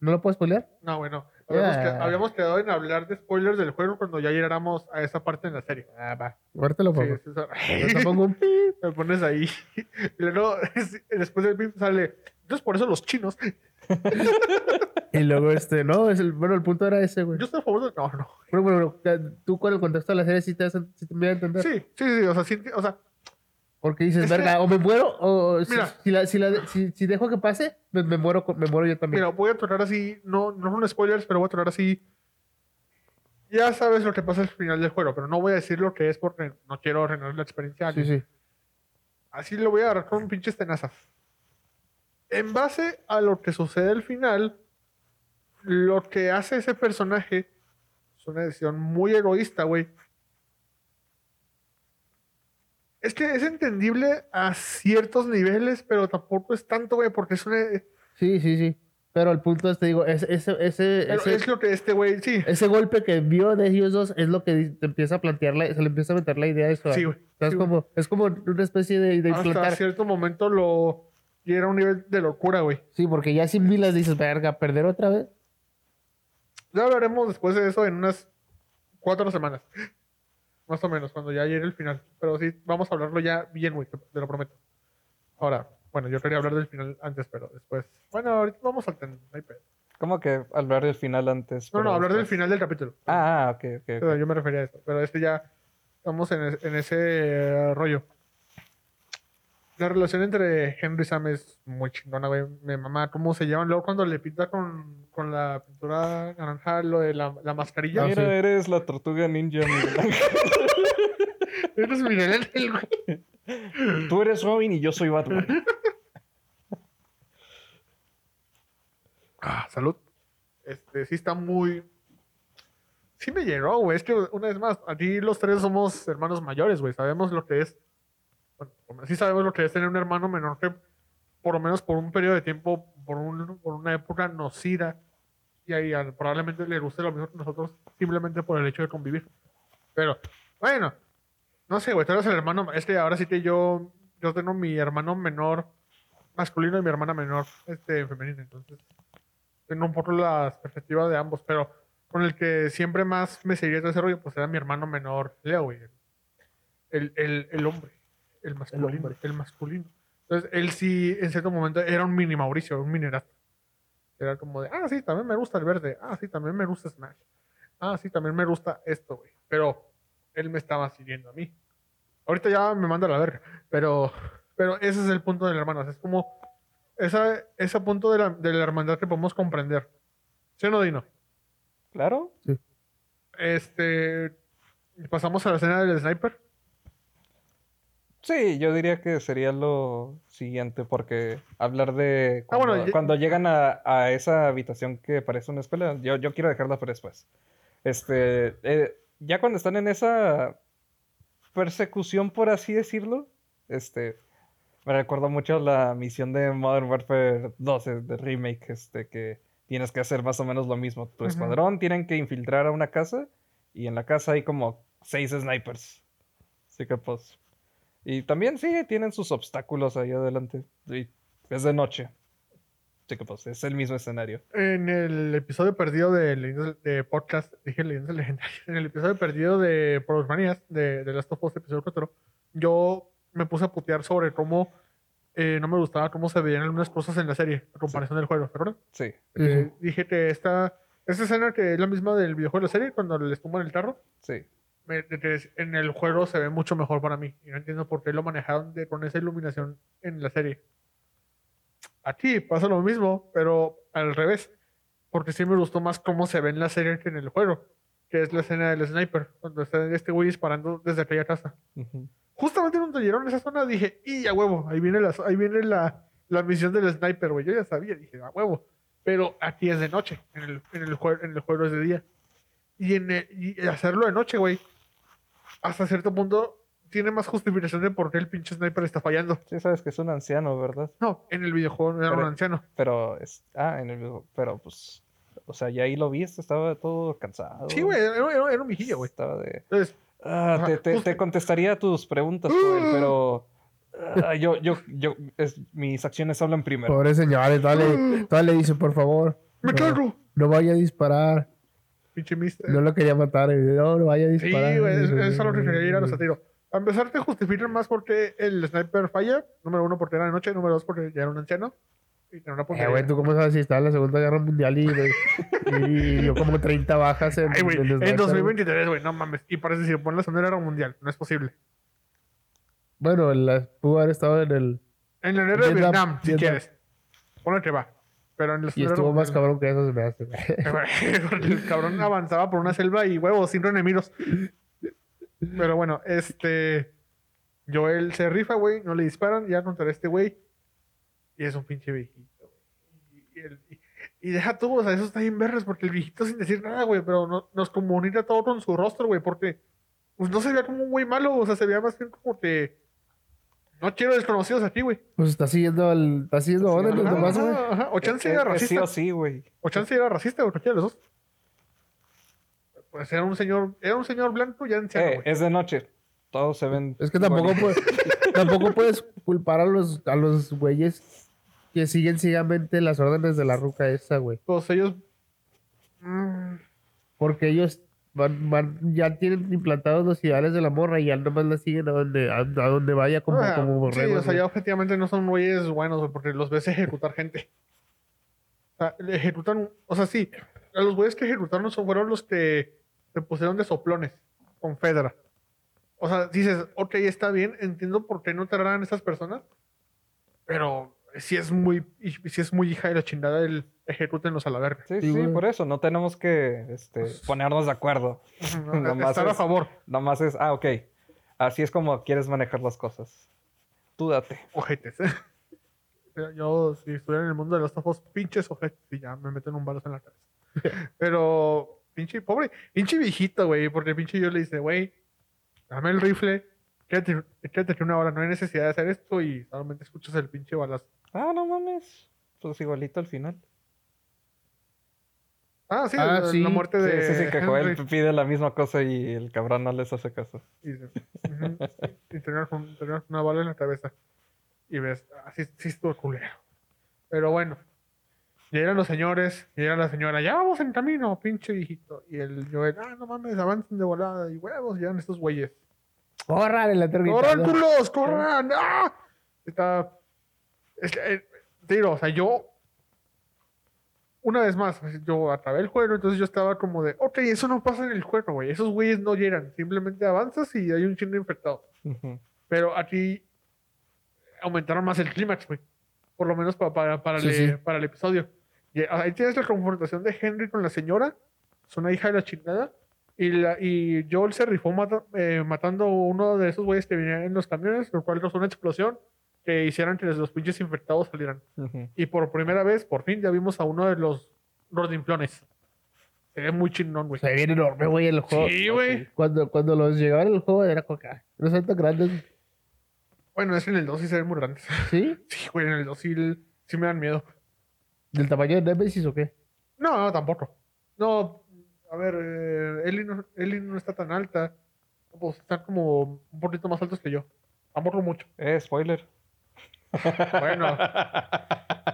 ¿No lo puedes pelear? No, bueno. Habíamos, que- habíamos quedado en hablar de spoilers del juego cuando ya llegáramos a esa parte en la serie. Ah, va. Ahorita lo pongo. sí, pongo un. Me pones ahí. Y luego, después del pip sale. Entonces, por eso los chinos. Y luego, este, no, es el, bueno, el punto era ese, güey. Yo estoy a favor de. No, no. Bueno, bueno, ya, tú con el contexto de la serie sí te, das- sí te voy a entender. Sí, sí, sí. O sea, sí, o sea, Porque dices, verga, o me muero, o si, Mira. si, la- si, la- si- si dejo que pase, me, me muero, me muero yo también. Mira, voy a tocar así, no, no son spoilers, pero voy a tocar así. Ya sabes lo que pasa al final del juego, pero no voy a decir lo que es porque no quiero arruinar la experiencia. sí, sí. Así lo voy a agarrar con pinches tenazas. En base a lo que sucede al final, lo que hace ese personaje es una decisión muy egoísta, güey. Es que es entendible a ciertos niveles, pero tampoco es tanto, güey, porque es una... Sí, sí, sí. Pero el punto es, te digo, es- ese, ese, ese, es lo que este güey, sí. ese golpe que vio de ellos dos es lo que te empieza a plantear, la- se le empieza a meter la idea de eso. Sí, güey. Es, como, es como una especie de, de Hasta implantar. cierto momento lo... Y era un nivel de locura, güey. Sí, porque ya sin milas dices, verga, perder otra vez. Ya hablaremos después de eso en unas cuatro semanas. Más o menos, cuando ya llegue el final. Pero sí, vamos a hablarlo ya bien, güey, te, lo prometo. Ahora, bueno, yo quería hablar del final antes, pero después. Bueno, ahorita vamos al ten, no hay pedo. ¿Cómo que hablar del final antes? No, no, hablar del final del capítulo. Ah, ah, ok, ok. ok. Pero yo me refería a eso. Pero este ya estamos en, es- en ese eh, rollo. La relación entre Henry y Sam es muy chingona, güey. Me mamá cómo se llevan. Luego cuando le pinta con, con la pintura naranja lo de la, la mascarilla. Ah, Mira, sí. eres la tortuga ninja, Miguel Ángel. Eres Miguel Ángel, güey. Tú eres Robin y yo soy Batman. Ah, salud. Este, sí está muy... Sí me llegó, güey. Es que, una vez más, aquí los tres somos hermanos mayores, güey. Sabemos lo que es... Bueno, sí sabemos lo que es tener un hermano menor que, por lo menos por un periodo de tiempo, por, un- por una época nocida, y ahí probablemente le guste lo mismo que nosotros, simplemente por el hecho de convivir. Pero, bueno, no sé, güey. Tú eres el hermano... Es que ahora sí que yo... Yo tengo mi hermano menor masculino y mi hermana menor este, femenina, entonces tengo un poco las perspectivas de ambos, pero con el que siempre más me seguía todo ese rollo, pues era mi hermano menor, Leo, güey. El, el, el hombre, el masculino, el, masculino. Entonces, él sí, en cierto momento, era un mini Mauricio, un mini Erato. Era como de, ah, sí, también me gusta el verde, ah, sí, también me gusta Smash, ah, sí, también me gusta esto, güey. Pero él me estaba siguiendo a mí. Ahorita ya me manda a la verga, pero, pero ese es el punto del hermano, o sea, es como esa, ese punto de la, de la hermandad que podemos comprender. ¿Sí o no, Dino? Claro. Este. Pasamos a la escena del sniper. Sí, yo diría que sería lo siguiente, porque hablar de Ah, bueno, cuando, cuando llegan a, a esa habitación que parece una escuela, yo, yo quiero dejarla para después. Este, eh, ya cuando están en esa persecución, por así decirlo, este, me recuerda mucho la misión de Modern Warfare 12 de remake, este, que tienes que hacer más o menos lo mismo. Tu Ujú. escuadrón tienen que infiltrar a una casa y en la casa hay como seis snipers. Así que pues... Y también sí, tienen sus obstáculos ahí adelante. Y es de noche. Así que pues es el mismo escenario. En el episodio perdido de, de podcast, dije Leyendas Legendarias. En el episodio perdido de Manías, de, de Last of Us, episodio 4, yo me puse a putear sobre cómo eh, no me gustaba cómo se veían algunas cosas en la serie, a comparación del juego, ¿te acuerdas? Sí. Sí, Eh, sí. dije que esta, esta escena que es la misma del videojuego de la serie, cuando les tumban el carro, Sí. En el juego se ve mucho mejor para mí. Y no entiendo por qué lo manejaron de- con esa iluminación en la serie. Aquí pasa lo mismo, pero al revés. Porque sí me gustó más cómo se ve en la serie que en el juego. Que es la escena del sniper, cuando está este güey disparando desde aquella casa. Ujú. Justamente cuando llegaron a esa zona dije, ¡y a huevo! Ahí viene la, ahí viene la, la misión del sniper, güey. Yo ya sabía, dije, a huevo. Pero aquí es de noche, en el, en el, jue- en el juego es de día. Y, en y hacerlo de noche, güey, hasta cierto punto tiene más justificación de por qué el pinche sniper está fallando. Sí, sabes que es un anciano, ¿verdad? No, en el videojuego no era Pero- un anciano. Pero es... Ah, en el video- Pero pues... O sea, ya ahí lo viste, estaba todo cansado. Sí, güey, era, era- era un vigillo, güey. Estaba de... Entonces, Ah, Ajá, te, te- te contestaría tus preguntas, Joel, pero... ah, yo, yo, yo... es- mis acciones hablan primero. Pobre señores, todavía le, todavía le dice, por favor, ¡me No. cago! no vaya a disparar. Pinche mister. No lo quería matar. y, No, no vaya a Sí, disparar. güey, es, es a lo que quería ir a los tiro. A empezar, te justifican más porque el sniper falla. Número uno, porque era de noche. Número dos, porque ya era un anciano. Y tenía una Eh, puntería. güey, ¿tú cómo sabes si estaba en la Segunda Guerra Mundial y, y dio como 30 bajas en, Ay, güey, en en sniper, güey? 2023, güey, no mames. Y parece decir, pon la Segunda Guerra Mundial. No es posible. Bueno, la, pudo haber estado en el. En la guerra de Vietnam, Vietnam, si quieres. Ponle que va. Pero en la Y estuvo más cabrón que eso, se me hace. El cabrón avanzaba por una selva y huevos, sin enemigos. Pero bueno, este. Joel se rifa, güey. No le disparan. Ya contra este güey. Y es un pinche viejito, güey. Y, el- y- y deja tú, o sea, eso está bien verdes porque el viejito sin decir nada, güey. Pero no- nos comunica todo con su rostro, güey. Porque pues, no se veía como un güey malo. O sea, se veía más bien como que. No quiero desconocidos aquí, güey. Pues está siguiendo al. Está siguiendo órdenes siguiendo- nomás, güey. Ajá. O chance Es- era sí racista. o sí, güey. O chance era racista, o cualquiera de los dos. Pues era un señor, era un señor blanco ya anciano, Eh, güey. es de noche. Todos se ven. Es que tampoco, tampoco puedes culpar a los, a los güeyes que siguen ciegamente las órdenes de la ruca esa, güey. Todos ellos. mm, Porque ellos van, van, ya tienen implantados los ideales de la morra y ya nomás la siguen a donde, a, a donde vaya como, ah, como sí, borregos, o sea, ya objetivamente no son güeyes buenos, porque los ves ejecutar gente. O sea, ejecutan. O sea, sí. a Los güeyes que ejecutaron son, fueron los que se pusieron de soplones con Fedra. O sea, dices, ok, está bien, entiendo por qué no te agarran esas personas, pero si es muy, si es muy hija de la chingada el ejecútenlos a la verga. Sí, Sí, por eso. No tenemos que este, ponernos de acuerdo. Nomás Estar a favor. Nomás es, ah, ok. Así es como quieres manejar las cosas. Tú date. ojetes. Yo, si estuviera en el mundo de los ojos, pinches ojetes, y ya me meten un balazo en la cabeza. Pero, pinche, pobre, pinche viejito, güey, porque pinche yo le dice, güey, dame el rifle, quédate, quédate una hora, no hay necesidad de hacer esto y solamente escuchas el pinche balazo. Ah, no mames. Pues igualito al final. Ah, sí, Ah, la, sí. la muerte Sí, de sí, sí, que Joel Henry. pide la misma cosa y el cabrón no les hace caso. Y, tener una bala en la cabeza. Y ves, así sí estuvo culero. Pero bueno, llegan los señores, llega la señora, ya vamos en camino, pinche viejito. Y el Joel, ah, no mames, avancen de volada. Y huevos, llegan estos güeyes. Corran en la ¡Corran, gritando. culos! ¡Corran! ¡Ah! Está. Es eh, te digo, o sea, yo. Una vez más, yo acabé el juego, entonces yo estaba como de, ok, eso no pasa en el juego, güey. Esos güeyes no llegan. Simplemente avanzas y hay un chingo infectado. Ujú. Pero aquí aumentaron más el clímax, güey. Por lo menos pa- para, para, Sí, el, sí. para el episodio. Y ahí tienes la confrontación de Henry con la señora. Es una hija de la chingada. Y, la, y Joel se rifó mata- eh, matando uno de esos güeyes que venían en los camiones, lo cual causó una explosión que hicieran que los pinches infectados salieran. Y por primera vez, por fin, ya vimos a uno de los rodinflones. Se ve muy chingón, güey. Se ve bien enorme, güey, el juego. Sí, güey. Cuando, cuando los llegaban el juego era ah, no son tan grandes. Bueno, es que en el 2 sí se ven muy grandes. ¿Sí? Sí, güey, en el 2 sí, sí me dan miedo. ¿Del tamaño de Nemesis o qué? No, no, tampoco. No, a ver, eh, Ellie, no, Ellie no está tan alta. Pues están como un poquito más altos que yo. Tampoco mucho. Eh, spoiler. Bueno,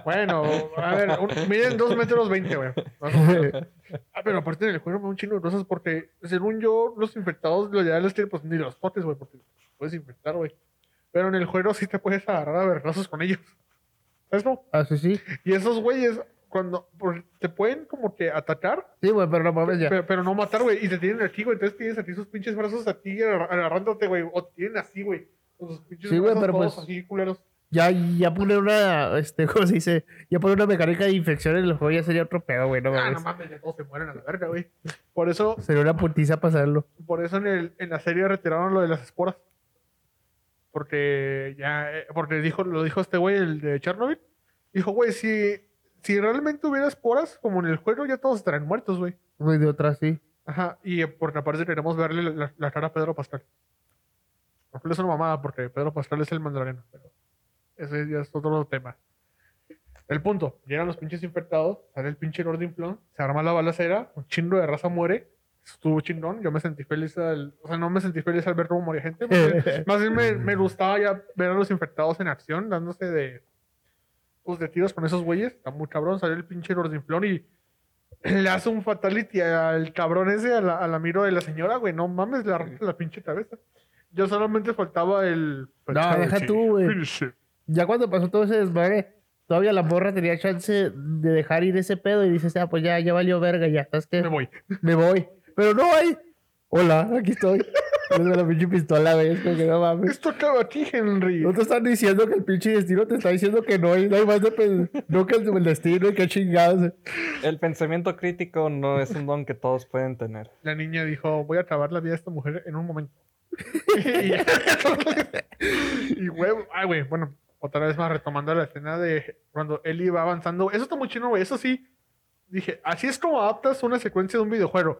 bueno, a ver, un- miden 2 metros 20, güey. Ah, pero aparte del da un chingo de cosas porque, según yo, los infectados, lo ideal es que pues ni los potes, güey, porque puedes infectar, güey. Pero en el juego sí te puedes agarrar a vergazos con ellos. ¿Sabes cómo? Ah, sí, sí. Y esos güeyes, cuando te pueden como que atacar, Sí, güey, pero no mames ya. Pero, pero no matar, güey. Y te tienen aquí, güey. Entonces tienes aquí sus pinches brazos a ti agar- agarrándote, güey. O te tienen así, güey. Con sus pinches Sí, brazos pero todos pues- así, culeros. Ya, ya poner una, este, ¿cómo se dice? Ya poner una mecánica de infección en el juego ya sería otro pedo, güey, no Ah, no mames. ya todos se mueren a la verga, güey. Por eso, Sería una putiza pasarlo. por eso en, el, en la serie retiraron lo de las esporas. Porque ya, eh, porque dijo, lo dijo este güey, el de Chernobyl. Dijo, güey, si, si realmente hubiera esporas, como en el juego, ya todos estarían muertos, güey. Güey, de otra sí. Ajá, y eh, porque aparte queremos verle la, la- la cara a Pedro Pascal. Cual es una mamada porque Pedro Pascal es el mandaloriano, pero ese ya es otro tema. El punto, llegan los pinches infectados, sale el pinche Gordon se arma la balacera, un chingo de raza muere, estuvo chingón, yo me sentí feliz al, o sea, no me sentí feliz al ver cómo moría gente, más bien, más bien me, me gustaba ya ver a los infectados en acción, dándose de, pues, de tiros con esos güeyes, está muy cabrón, sale el pinche Gordon y le hace un fatality al cabrón ese, a la, a la miro de la señora, güey. No mames, le arranca la pinche cabeza. Yo solamente faltaba el. No, deja tú, güey. Ya cuando pasó todo ese desmadre, todavía la morra tenía chance de dejar ir ese pedo y dices, ah, pues ya, ya valió verga, ya, ¿sabes qué? Me voy. Me voy. Pero no hay. Hola, aquí estoy. Es de la pinche pistola, güey. Es como que no mames. Esto acaba a ti, Henry. No te están diciendo que el pinche destino te está diciendo que no hay, no hay más de no que el, destino y que chingados. El pensamiento crítico no es un don que todos pueden tener. La niña dijo, voy a acabar la vida de esta mujer en un momento. y, güey, ay, güey, bueno, otra vez más retomando la escena de cuando Ellie va avanzando. Eso está muy chino, güey. Eso sí, dije, así es como adaptas una secuencia de un videojuego.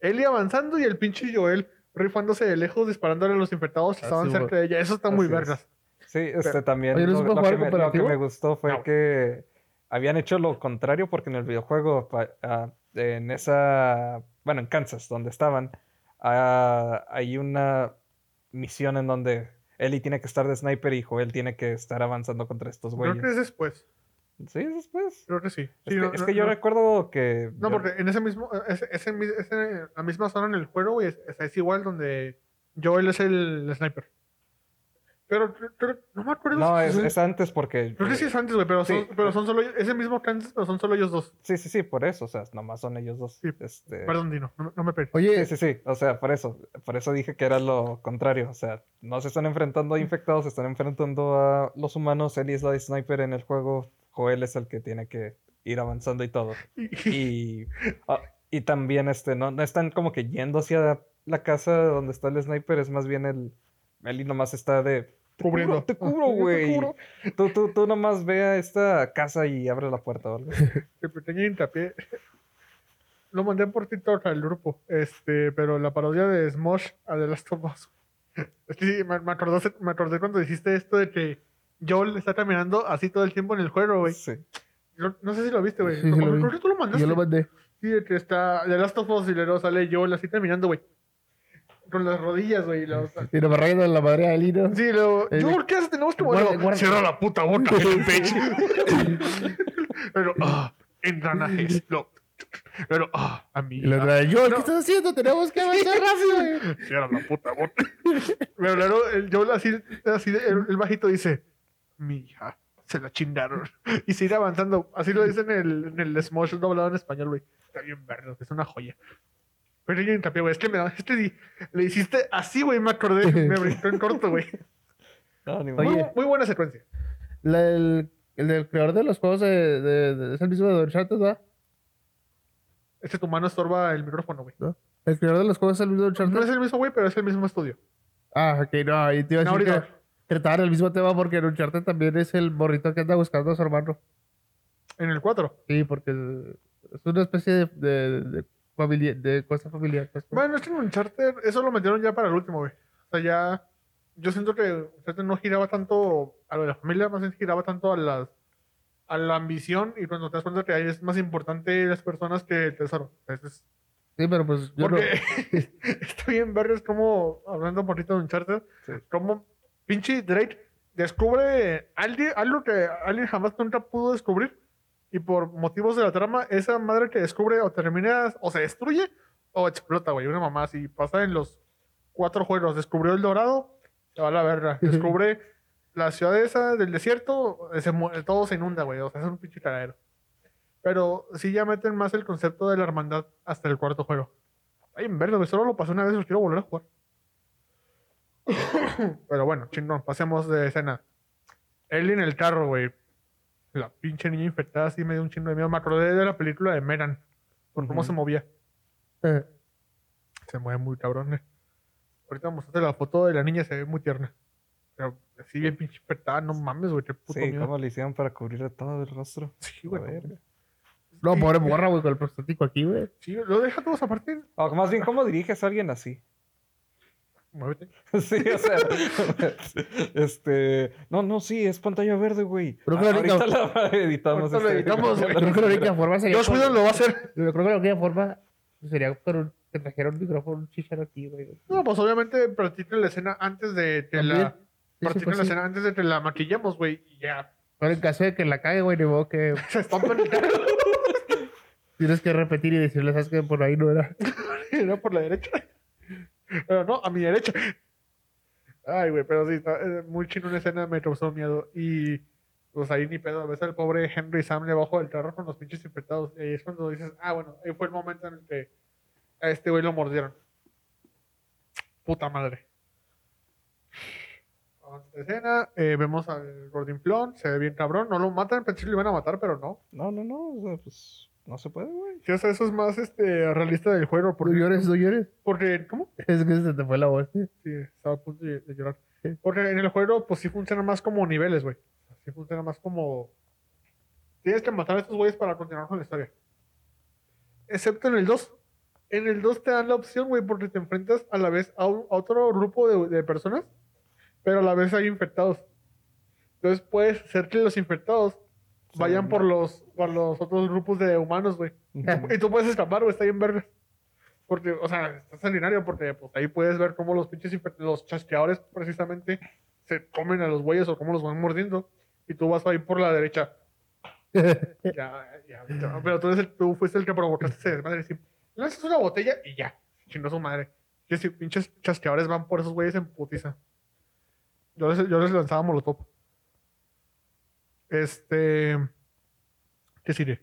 Ellie avanzando y el pinche Joel rifándose de lejos disparándole a los infectados que Así, estaban cerca de ella. Eso está muy es. vergas. Sí, este también. Oye, ¿no lo, que me, lo que cooperativo? me gustó fue No. que habían hecho lo contrario porque en el videojuego, pa- ah, en esa, bueno, en Kansas, donde estaban, ah, hay una misión en donde Ellie tiene que estar de sniper y Joel tiene que estar avanzando contra estos Creo güeyes. que es después. Sí, es después. Creo que sí. Es, que, no, es no, que yo recuerdo que... No, yo- porque en ese mismo, ese, ese la misma zona en el juego, güey, es, es igual donde Joel es el sniper. Pero no me acuerdo. No, si- es, es antes porque... Creo que sí es antes, güey, pero, son, Sí. pero son solo ese mismo Kansas, pero son solo ellos dos. Sí, sí, sí, por eso, o sea, nomás son ellos dos. Sí, Este, Perdón, Dino, no, me- no me pegues. Oye, Sí, sí, sí, o sea, por eso, por eso dije que era lo contrario, o sea, no se están enfrentando a infectados, se están enfrentando a los humanos, Ellie es la de sniper en el juego, Joel es el que tiene que ir avanzando y todo. Y, ah, y también, este, no, no están como que yendo hacia la casa donde está el sniper, es más bien el, Ellie nomás está de... "Te Cubriendo. Te cubro, Te güey. Tú, tú, tú nomás ve a esta casa y abre la puerta algo. El pequeño hincapié. Lo mandé por TikTok al grupo, este, pero la parodia de Smosh a The Last of Us. Es que sí, me, me, acordé, me acordé cuando dijiste esto de que Joel está caminando así todo el tiempo en el juego, güey. Sí. Yo No sé si lo viste, güey. Sí, lo vi. tú lo mandaste. yo lo mandé. Sí, de que está The Last of Us y luego sale Joel así caminando, güey. Con las rodillas, güey. y nos rayando en la madre de Alino. Sí, luego, Eh, Joel, ¿qué haces? Tenemos que guarda- guarda- Cierra la puta boca, el pecho. Pero, ah, engranajes. lo- Pero, ah, Y amiga. lo trae, Joel, No. ¿qué estás haciendo? Tenemos que avanzar rápido, güey. Cierra la puta boca. Pero luego el Joel así, así el, el bajito dice, mi hija, se la chingaron. Y sigue avanzando. Así lo dice en el, en el Smosh doblado en español, güey. Está bien verde, es una joya. Pero yo hincapié, güey. Es que me da, este di- le hiciste así, güey, me acordé. Me brincó en corto, güey. No, ni. Muy, muy buena secuencia. La- el, el del creador de los juegos de, de- de- es el mismo de Uncharted, ¿verdad? Este tu mano estorba el micrófono, güey. El creador de los juegos es el mismo de Uncharted. No es el mismo, güey, pero es el mismo estudio. Ah, ok, no, ahí te iba a No, decir que trataban el mismo tema porque en Uncharted también es el morrito que anda buscando a su hermano. En el 4. Sí, porque es una especie de, de, de, familia- de cosa familiar. ¿no? Bueno, es que en Uncharted, eso lo metieron ya para el último, güey. O sea, ya. Yo siento que Uncharted no giraba tanto a lo de la familia, más bien giraba tanto a las a la ambición y cuando te das cuenta que ahí es más importante las personas que el tesoro. Entonces, Sí, pero pues yo no- porque está bien ver es como, hablando un poquito de Uncharted, Sí. como pinche Drake descubre algo que alguien jamás nunca pudo descubrir y por motivos de la trama, esa madre que descubre o termina, o se destruye o explota, güey. Una mamá así pasa en los cuatro juegos. Descubrió el dorado, se va a la verga. Descubre la ciudad esa del desierto, se mu- todo se inunda, güey. O sea, es un pinche cagadero. Pero sí ya meten más el concepto de la hermandad hasta el cuarto juego. Ay, en verdad, güey, solo lo pasé una vez, lo quiero volver a jugar. Pero bueno, chingón, pasemos de escena. Ellie en el carro, güey. La pinche niña infectada así me dio un chingo de miedo. Me acordé de la película de Megan. Por cómo Ujú. se movía. Eh, Se mueve muy cabrón. eh. Ahorita mostraste la foto de la niña, se ve muy tierna. Pero así bien pinche infectada, no mames, güey, qué puto Sí, miedo. ¿cómo le hicieron para cubrir todo el rostro? Sí, güey. No, Sí, pobre morra, güey, con el prostático aquí, güey. Sí, lo deja todos aparte. O más bien, ¿cómo diriges a alguien así? Muévete. Sí, o sea, este, no, no, sí, es pantalla verde, güey. Creo que Ah, la única- ahorita la editamos. Ahorita la este, editamos, güey. Creo que la única forma sería. Dios con- Whedon lo va a hacer. Yo creo que la única forma sería con un- que trajera un micrófono, un chicharo aquí, güey. No, pues obviamente practiquen la escena antes de que También. la. Sí, practiquen pues la sí. escena antes de que la maquillemos, güey. Y ya. Pero en caso de que la cague, güey, ni modo que Se carro. tienes que repetir y decirle, ¿sabes que Por ahí no era. Era por la derecha. Pero no, a mi derecha. Ay, güey, pero sí, eh, muy chino una escena, me causó miedo. Y pues ahí ni pedo, ves al pobre Henry Sam debajo del carro con los pinches infectados. Y ahí es cuando dices, ah, bueno, ahí fue el momento en el que a este güey lo mordieron. puta madre. La escena, eh, vemos al Gordinflón, se ve bien cabrón, no lo matan, pensé que lo iban a matar, pero no. No, no, no. Pues no se puede, güey. Sí, o sea, eso es más este, realista del juego. No Porque, llores, no llores. porque, ¿cómo? Es que se te fue la voz. Sí, estaba a punto de, de llorar. Porque en el juego, pues sí funciona más como niveles, güey. Sí funciona más como. Tienes que matar a estos güeyes para continuar con la historia. Excepto en el 2. En el 2 te dan la opción, güey, porque te enfrentas a la vez a, un- a otro grupo de, de personas, pero a la vez hay infectados. Entonces puedes hacer que los infectados vayan por los, por los otros grupos de humanos, güey. Y tú puedes escapar, güey, está bien vergas. Porque, o sea, está sanguinario porque pues, ahí puedes ver cómo los pinches los chasqueadores precisamente se comen a los güeyes o cómo los van mordiendo. Y tú vas ahí por la derecha. Ya, ya, ya. Pero tú, eres el- tú fuiste el que provocaste ese desmadre. Sí. Lanzas una botella y ya. Chingó su madre. Que si pinches chasqueadores van por esos güeyes en putiza. Yo les, yo les lanzaba molotov. Este. ¿Qué sigue?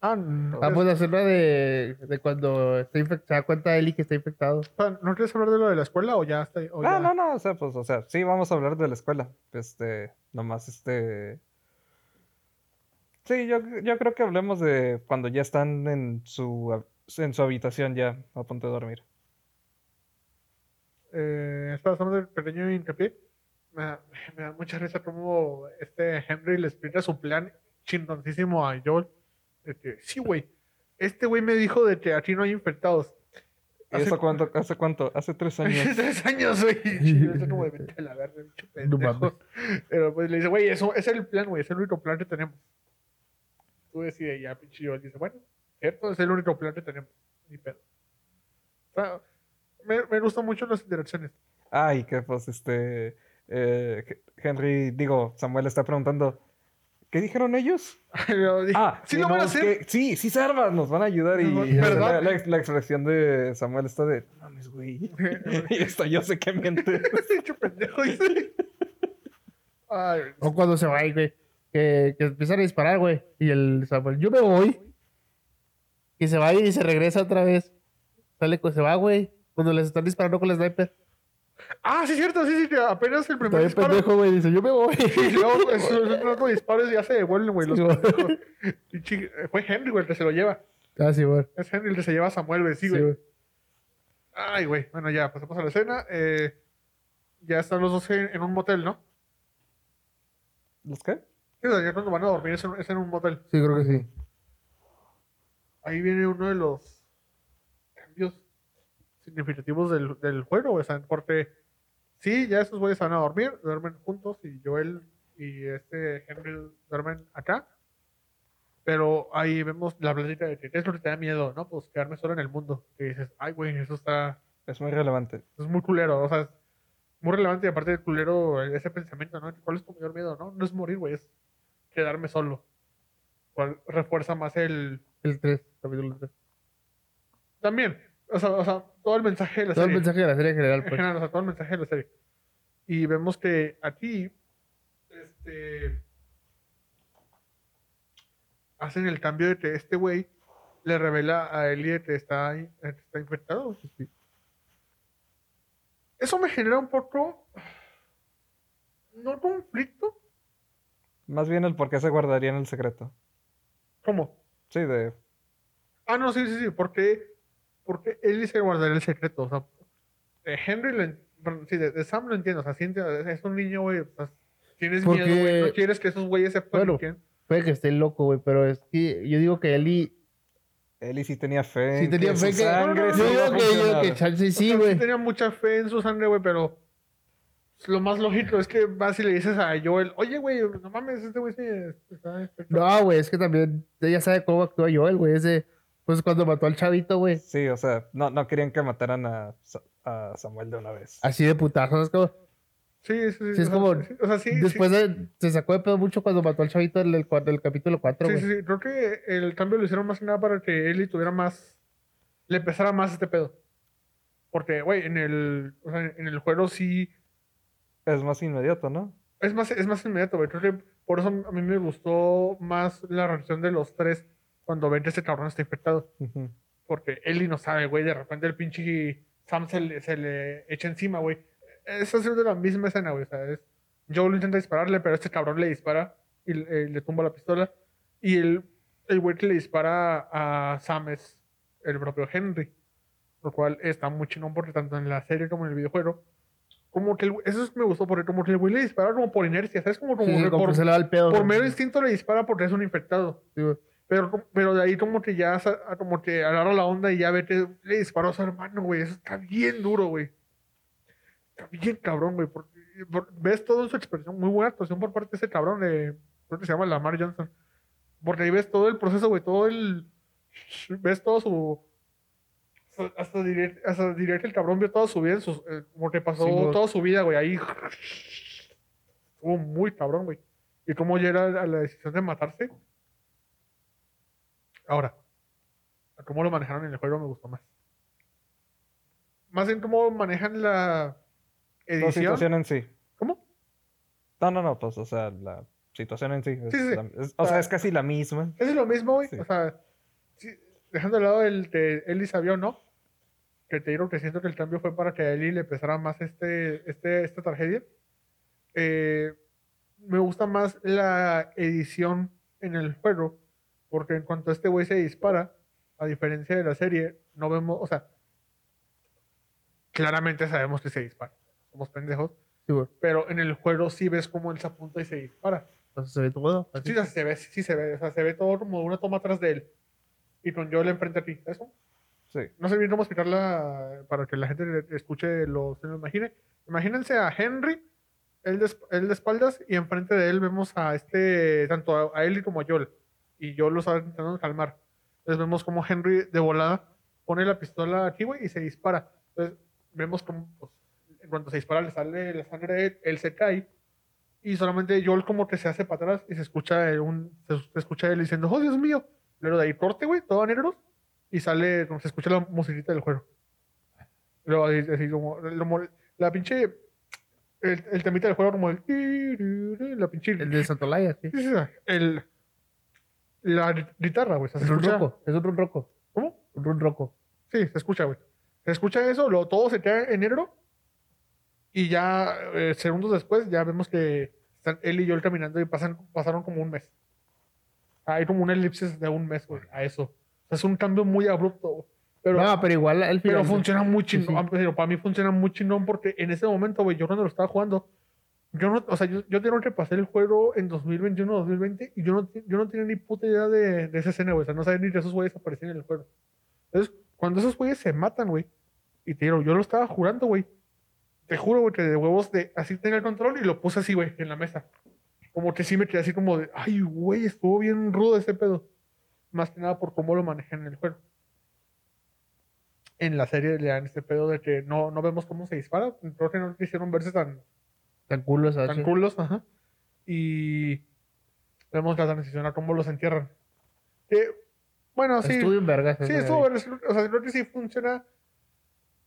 Ah, no. Vamos a hacer la de, de cuando está infectado. Se da cuenta Eli que está infectado. Sea, ¿No quieres hablar de lo de la escuela o ya está? o ya- Ah, no, no, o sea, pues, o sea, sí, vamos a hablar de la escuela. Este, nomás, este... Sí, yo, yo creo que hablemos de cuando ya están en su, en su habitación ya a punto de dormir. Eh, estaba hablando del pequeño hincapié. Me da, me da mucha risa como este Henry le explica su plan chingoncísimo a Joel. De que, sí, güey. Este güey me dijo de que aquí no hay infectados. ¿Y ¿Eso cuánto? ¿Hace cuánto? Hace tres Hace años. tres años, güey. Yo, como de vete a la verga, pendejo. mames. Pero pues le dice, güey, eso es el plan, güey. Es el único plan que tenemos. Tú decides ya, pinche Joel. Dice, bueno, cierto, es el único plan que tenemos. Ni pedo. O sea, me, me gustan mucho las interacciones. Ah, y que pues este eh, Henry, digo, Samuel está preguntando, ¿qué dijeron ellos? Dije, Ah, sí lo van a hacer. que- sí, sí se nos van a ayudar y, No, y ¿verdad? la, la- la expresión de Samuel está de, "No mames, güey. y esto yo sé que miente. Este hecho pendejo, dice. Ay, O cuando se va ahí, güey. Que, que empiezan a disparar, güey. Y el Samuel, yo me voy. Y se va y se regresa otra vez. Sale, se va, güey. Cuando les están disparando con el sniper. Ah, sí, cierto, sí, sí, que apenas el primer disparo. pendejo, güey. Dice, yo me voy. Y luego esos otros disparos ya se devuelven, güey. Los Sí. Pinche- Fue Henry, güey, el que se lo lleva. Ah, sí, güey. Es Henry el que se lleva a Samuel, güey. Sí, güey. Ay, güey. Bueno, ya, pasamos a la escena. Eh, ya están los dos en, en un motel, ¿no? ¿Los qué? Sí, ya cuando van a dormir es en, es en un motel. Sí, creo que sí. Ahí viene uno de los cambios significativos del, del juego, o sea, porque sí, ya esos güeyes van a dormir, duermen juntos y Joel y este Henry duermen acá. Pero ahí vemos la plática de que ¿qué es lo que te da miedo, ¿no? Pues quedarme solo en el mundo. Y dices, ay, güey, eso está, Es muy relevante. es muy culero, o sea, es muy relevante y aparte de culero ese pensamiento, ¿no? ¿Cuál es tu mayor miedo, no? No es morir, güey, es quedarme solo. Refuerza más el, El 3, capítulo 3. También, o sea, o sea, todo el mensaje de la Todo el serie. mensaje de la serie en general, En pues. general, o sea, todo el mensaje de la serie. Y vemos que aquí, este, hacen el cambio de que este güey le revela a Ellie que está, que está infectado. Eso me genera un poco, no conflicto, Más bien el por qué se guardarían el secreto. ¿cómo? Sí, de... Ah, no, sí, sí, sí, porque, porque Ellie se guardaría el secreto, o sea, de Henry lo en- perdón, sí, de, de Sam lo entiendo, o sea, siente- es un niño, güey, o sea, tienes Porque- miedo, güey, no quieres que esos güeyes sepan Bueno. quién. Puede que esté loco, güey, pero es que yo digo que Eli. Eli sí tenía fe. Sí en tenía que fe su que. sangre no, sí Yo digo que, yo digo que chance O sí, sea, güey. tenía mucha fe en su sangre, güey, pero lo más lógico es que vas y le dices a Joel, oye, güey, no mames, este güey sí está infectado". No, güey, es que también ella sabe cómo actúa Joel, güey. Es de. Pues cuando mató al chavito, güey. Sí, o sea, no, no querían que mataran a, a Samuel de una vez. Así de putazo. Es como. Sí, sí, sí. Sí, es o como- sí, o sea, sí, sí, Después de, se sacó de pedo mucho cuando mató al chavito en el, cua- del capítulo 4, Sí, güey. sí, sí. Creo que el cambio lo hicieron más que nada para que Ellie tuviera más. Le pesara más este pedo. Porque, güey, en el, o sea, en el juego sí. Es más inmediato, ¿no? Es más, es más inmediato, güey. Creo que por eso a mí me gustó más la reacción de los tres cuando ven que este cabrón está infectado. Ujú. Porque Ellie no sabe, güey. De repente el pinche Sam se le, se le echa encima, güey. Esa es de la misma escena, güey. O sea, es, Joel intenta dispararle, pero este cabrón le dispara y eh, le tumba la pistola. Y el, el güey que le dispara a Sam es el propio Henry. Lo cual está muy chingón porque tanto en la serie como en el videojuego. Como que el, eso es- me gustó porque como que el güey le dispara como por inercia, ¿sabes? Como, como Sí, como por, se le va el pedo. por mero instinto le dispara porque es un infectado. Güey. Pero, pero de ahí como que ya como que agarra la onda y ya ve que le disparó a su hermano, güey. Eso está bien duro, güey. Está bien cabrón, güey. porque- por- ves todo en su expresión. Muy buena actuación por parte de ese cabrón de... Creo que se llama Lamar Johnson. Porque ahí ves todo el proceso, güey. Todo el... Ves todo su... hasta- diría, hasta diría que el cabrón vio toda su vida, en sus, eh, como que pasó Sí, toda su vida, güey. Ahí... Estuvo muy cabrón, güey. Y cómo llega a la decisión de matarse. Ahora, cómo lo manejaron en el juego me gustó más. Más en cómo manejan la La edición. situación en sí. ¿Cómo? No, no, no, pues, o sea, la situación en sí. Sí, sí, sí. la- es- o sea, es casi la misma. Es lo mismo, güey. O sea, sí, dejando de lado el que Ellie sabía o no, que te digo que siento que el cambio fue para que a Ellie le pesara más este, este, esta tragedia. Eh, me gusta más la edición en el juego, porque en cuanto este güey se dispara, a diferencia de la serie, no vemos, o sea, claramente sabemos que se dispara. Somos pendejos. Sí, güey. Pero en el juego sí ves cómo él se apunta y se dispara. Entonces se ve todo. así. Sí, se ve, sí se ve, o sea, se ve todo como una toma atrás de él. Y con Joel enfrente a ti. ¿Eso? Sí. No sé bien cómo explicarla para que la gente escuche, lo, se lo imagine. Imagínense a Henry, él de, él de espaldas, y enfrente de él vemos a este, tanto a, a él como a Joel. Y Joel lo está intentando calmar. Entonces vemos como Henry de volada pone la pistola aquí, güey, y se dispara. Entonces vemos como, pues, cuando se dispara le sale la sangre él, él se cae. Y solamente Joel como que se hace para atrás y se escucha un, se, se escucha él diciendo, oh Dios mío. Luego de ahí corte, güey, todo a negros. Y sale, como se escucha la musiquita del juego. Luego así, así como, como la pinche, el, el temita del juego como el, la pinche, El de Santolaya, sí, el, la guitarra, güey. se Es un escucha- roco. Es un roco. ¿Cómo? Un roco. Sí, se escucha, güey. Se escucha eso, lo, todo se queda en negro. Y ya, eh, segundos después, ya vemos que están él y yo caminando y pasan, pasaron como un mes. Hay como una elipsis de un mes, güey, a eso. O sea, es un cambio muy abrupto. güey. Pero, no, pero igual el pero funciona muy Sí, sí. chingón. Pero para mí funciona muy chingón porque en ese momento, güey, yo cuando lo estaba jugando, yo no, o sea, yo, yo tengo que pasar el juego en 2021, 2020 y yo no, yo no tenía ni puta idea de, de esa escena, güey. O sea, no sabía ni que esos güeyes aparecían en el juego. Entonces, cuando esos güeyes se matan, güey, y te digo, yo lo estaba jurando, güey. Te juro, güey, que de huevos de así tenía el control y lo puse así, güey, en la mesa. Como que sí me quedé así como de, ay, güey, estuvo bien rudo ese pedo. Más que nada por cómo lo manejan en el juego. En la serie le dan este pedo de que no, no vemos cómo se dispara. Creo que no quisieron verse tan, Tan culo, ¿sabes? tan culos, ajá. Y vemos la transición a cómo los entierran. Que, bueno, sí. Estuvo en vergas. Sí, estuvo O sea, creo que sí funciona.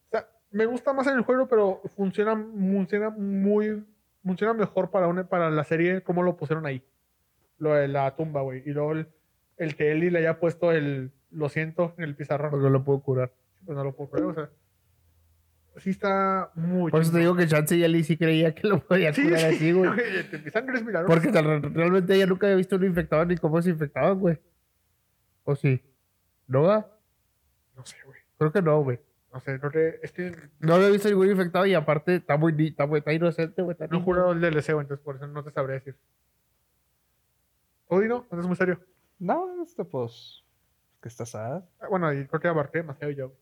O sea, me gusta más en el juego, pero funciona, funciona muy. Funciona mejor para, una, para la serie como lo pusieron ahí. Lo de la tumba, güey. Y luego el, el que Eli le haya puesto el. Lo siento en el pizarrón. Porque no lo puedo curar. Pues no lo puedo creer, o sea. Sí está muy. Por eso te digo que Chance y Ali sí creía que lo podía Sí, curar sí, así, güey. güey, Mi sangre es milagrosa. Porque realmente ella nunca había visto un infectado ni cómo se infectaban, güey. ¿O sí? ¿No va? No sé, güey. Creo que no, güey. No sé. Es que No había visto ningún infectado y aparte está muy, está muy está inocente, güey. no he jurado el DLC, güey, entonces por eso no te sabré decir. Odino, no es muy serio. No, este, pues. Que está sad. Ah, Bueno, y creo que abarqué demasiado yo. güey.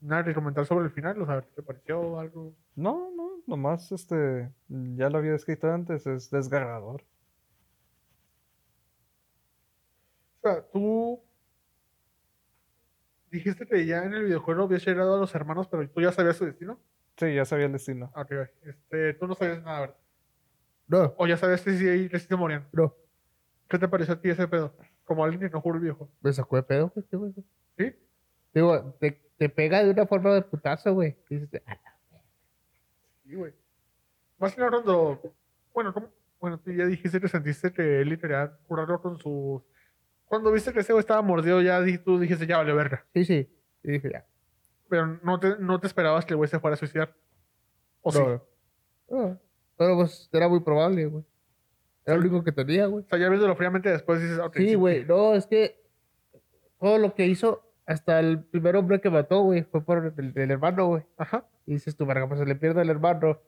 Nada que comentar sobre el final, o sea, ¿qué te pareció algo? No, no, nomás este. Ya lo había escrito antes, es desgarrador. O sea, tú dijiste que ya en el videojuego habías llegado a los hermanos, pero tú ya sabías su destino. Sí, ya sabía el destino. Ah, Ok, este, tú no sabías nada, ¿verdad? No, O ya sabías que sí, que sí se morían. no. ¿Qué te pareció a ti ese pedo? Como alguien que no jugó el viejo. Me sacó de pedo, güey. ¿Sí? Digo, te, te pega de una forma de putazo, güey. Dices, "Ah, Sí, güey. Más que nada cuando. Bueno, ¿cómo? Bueno, tú ya dijiste que sentiste que él quería curarlo con sus Cuando viste que ese güey estaba mordido, ya tú dijiste, ya vale verga. Sí, sí. Y dije, ya. Pero no te, no te esperabas que el güey se fuera a suicidar. ¿O sí? No, no. No, Pero pues era muy probable, güey. Era lo único que tenía, güey. O sea, ya viéndolo fríamente después dices, ok. Sí, güey. No, es que todo lo que hizo, hasta el primer hombre que mató, güey, fue por el, el hermano, güey. Ajá. Y dices tú, verga, pues se le pierde el hermano.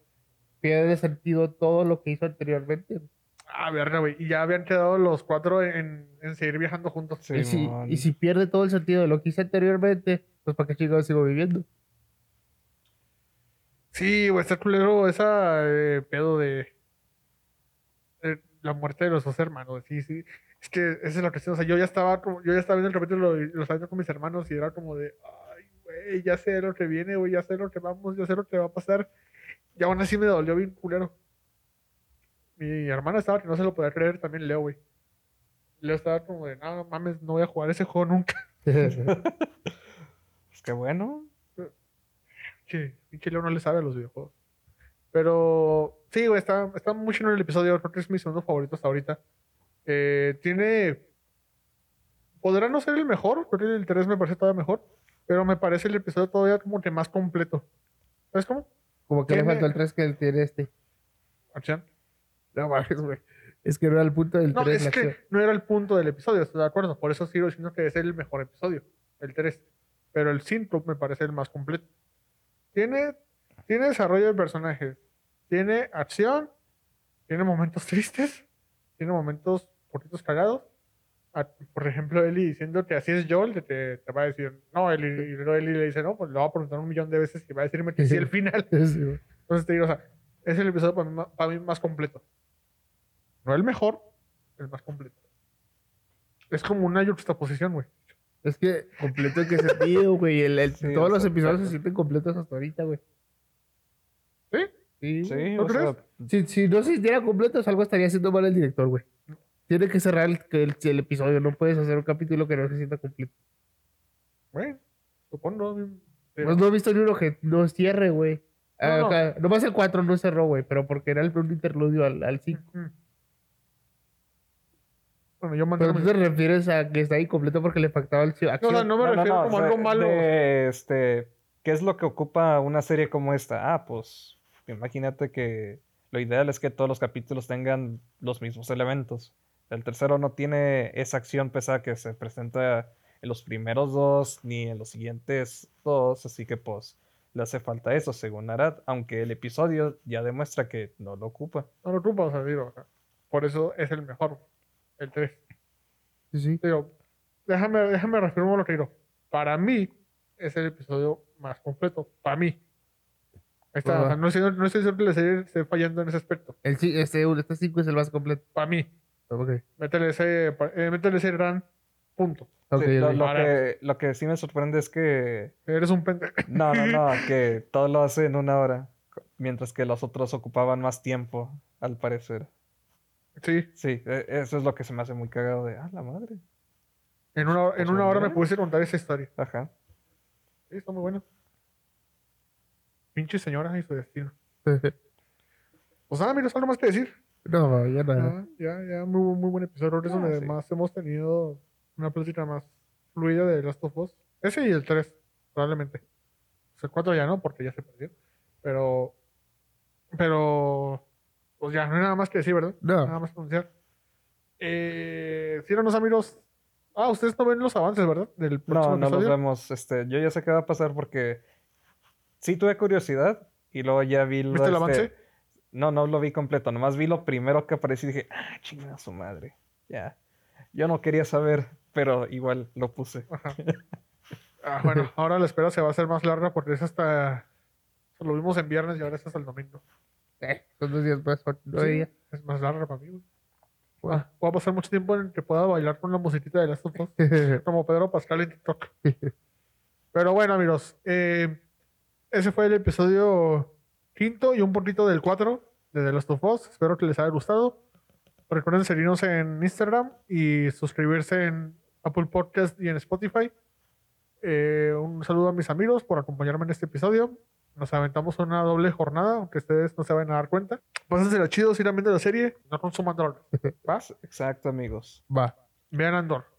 Pierde sentido todo lo que hizo anteriormente. Ah, verga, güey. Y ya habían quedado los cuatro en, en seguir viajando juntos. Sí, y, si, mon. y si pierde todo el sentido de lo que hizo anteriormente, pues para qué chingados sigo viviendo. Sí, güey, está culero esa eh, pedo de, de la muerte de los dos hermanos. Sí, sí. Es que esa es la cuestión. O sea, yo ya estaba como, yo ya estaba viendo el capítulo y lo estaba viendo con mis hermanos y era como de, ay, güey, ya sé lo que viene, güey, ya sé lo que vamos, ya sé lo que va a pasar. Y aún así me dolió bien culero. Mi hermana estaba que no se lo podía creer, también Leo, güey. Leo estaba como de, no mames, no voy a jugar ese juego nunca. Pues qué bueno. Che, pinche Leo no le sabe a los videojuegos. Pero sí, güey, está, está muy chido el episodio. Creo que es mi segundo favorito hasta ahorita. Eh, tiene. Podrá no ser el mejor, creo que el 3 me parece todavía mejor. Pero me parece el episodio todavía como que más completo. ¿Sabes cómo? Como que le faltó el 3 que él tiene este. Acción. No mames, güey. Es que no era el punto del No, 3 es la que acción. no era el punto del episodio, estoy de acuerdo. Por eso sigo diciendo que es el mejor episodio, el 3. Pero el 5 me parece el más completo. Tiene, tiene desarrollo de personajes, tiene acción, tiene momentos tristes, tiene momentos poquitos cagados. A- Por ejemplo, Eli diciendo que así es Joel, que te, te va a decir, no, Eli, y luego Eli le dice, no, pues le va a preguntar un millón de veces y va a decirme que sí al final. Sí, güey. Entonces te digo, o sea, es el episodio para mí, para mí más completo. No el mejor, el más completo. Es como una juxtaposición, güey. Es que completo en qué sentido, güey. El, el- Sí, todos los episodios se sienten completos hasta ahorita, güey. ¿Sí? Sí. Sí, ¿No o sea, crees? Si, si no se hiciera completos, algo estaría haciendo mal el director, güey. Tiene que cerrar el, el, el episodio. No puedes hacer un capítulo que no se sienta completo. Bueno, supongo. pero- Pues no he visto ni uno que no cierre, güey. No, Ah, no. acá- Nomás el 4 no cerró, güey. Pero porque era el, un interludio al, al 5. Mm. Bueno, yo Pero mantengo tú mi- te refieres a que está incompleto porque le faltaba el No, acción. no me No, no, refiero no, como sea, algo malo. de, este, ¿Qué es lo que ocupa una serie como esta? Ah, pues imagínate que lo ideal es que todos los capítulos tengan los mismos elementos. El tercero no tiene esa acción pesada que se presenta en los primeros dos ni en los siguientes dos, así que pues le hace falta eso, según Arad, aunque el episodio ya demuestra que no lo ocupa. No lo ocupa, o sea, digo, por eso es el mejor. El 3. Sí, sí. Digo, déjame, déjame reafirmar lo que digo. Para mí, es el episodio más completo. Para mí. Está, o sea, Ajá. no, estoy, no estoy diciendo que la serie esté fallando en ese aspecto. El, este, este 5 es el más completo. Para mí. Ok. Métele ese, eh, métele ese gran punto. Sí, lo, que, lo que sí me sorprende es que Eres un pendejo. No, no, no, que todo lo hace en una hora, mientras que los otros ocupaban más tiempo, al parecer. Sí, Sí, e- eso es lo que se me hace muy cagado de, ah, la madre. en una, en una hora me pudiste contar esa historia. Ajá. Sí, está muy bueno. Pinche señora y su destino. Pues nada, mira, algo más que decir. No, ya nada. Ah, ya, ya, muy, muy buen episodio. Creo que es Ah, donde sí. más hemos tenido una plática más fluida de Last of Us. Ese y el 3, probablemente. Pues el 4 ya no, porque ya se perdió. Pero, pero, pues ya, no hay nada más que decir, ¿verdad? No. Nada más que anunciar. Eh, síganos, amigos. Ah, ustedes no ven los avances, ¿verdad? Del próximo No, no los vemos. Este, yo ya sé qué va a pasar porque sí tuve curiosidad y luego ya vi lo, ¿Viste el este- avance? No, no lo vi completo, nomás vi lo primero que apareció y dije, ah, chingada su madre. Ya. Yo no quería saber, pero igual lo puse. Ah, bueno, ahora la espera se va a hacer más larga porque es hasta. Lo vimos en viernes y ahora es hasta el domingo. Eh, son dos días más. Sí, días. Es más larga para mí, güey. Voy voy a pasar mucho tiempo en el que pueda bailar con la musiquita de Last of como Pedro Pascal en TikTok. Pero bueno, amigos, eh, ese fue el episodio quinto y un poquito del 4 de The Last of Us. Espero que les haya gustado. Recuerden seguirnos en Instagram y suscribirse en Apple Podcast y en Spotify. Eh, un saludo a mis amigos por acompañarme en este episodio. Nos aventamos una doble jornada, aunque ustedes no se van a dar cuenta. Pásensela chido, viendo la serie, no consuman drogas. ¿Va? Exacto, amigos. Va. Vean Andor.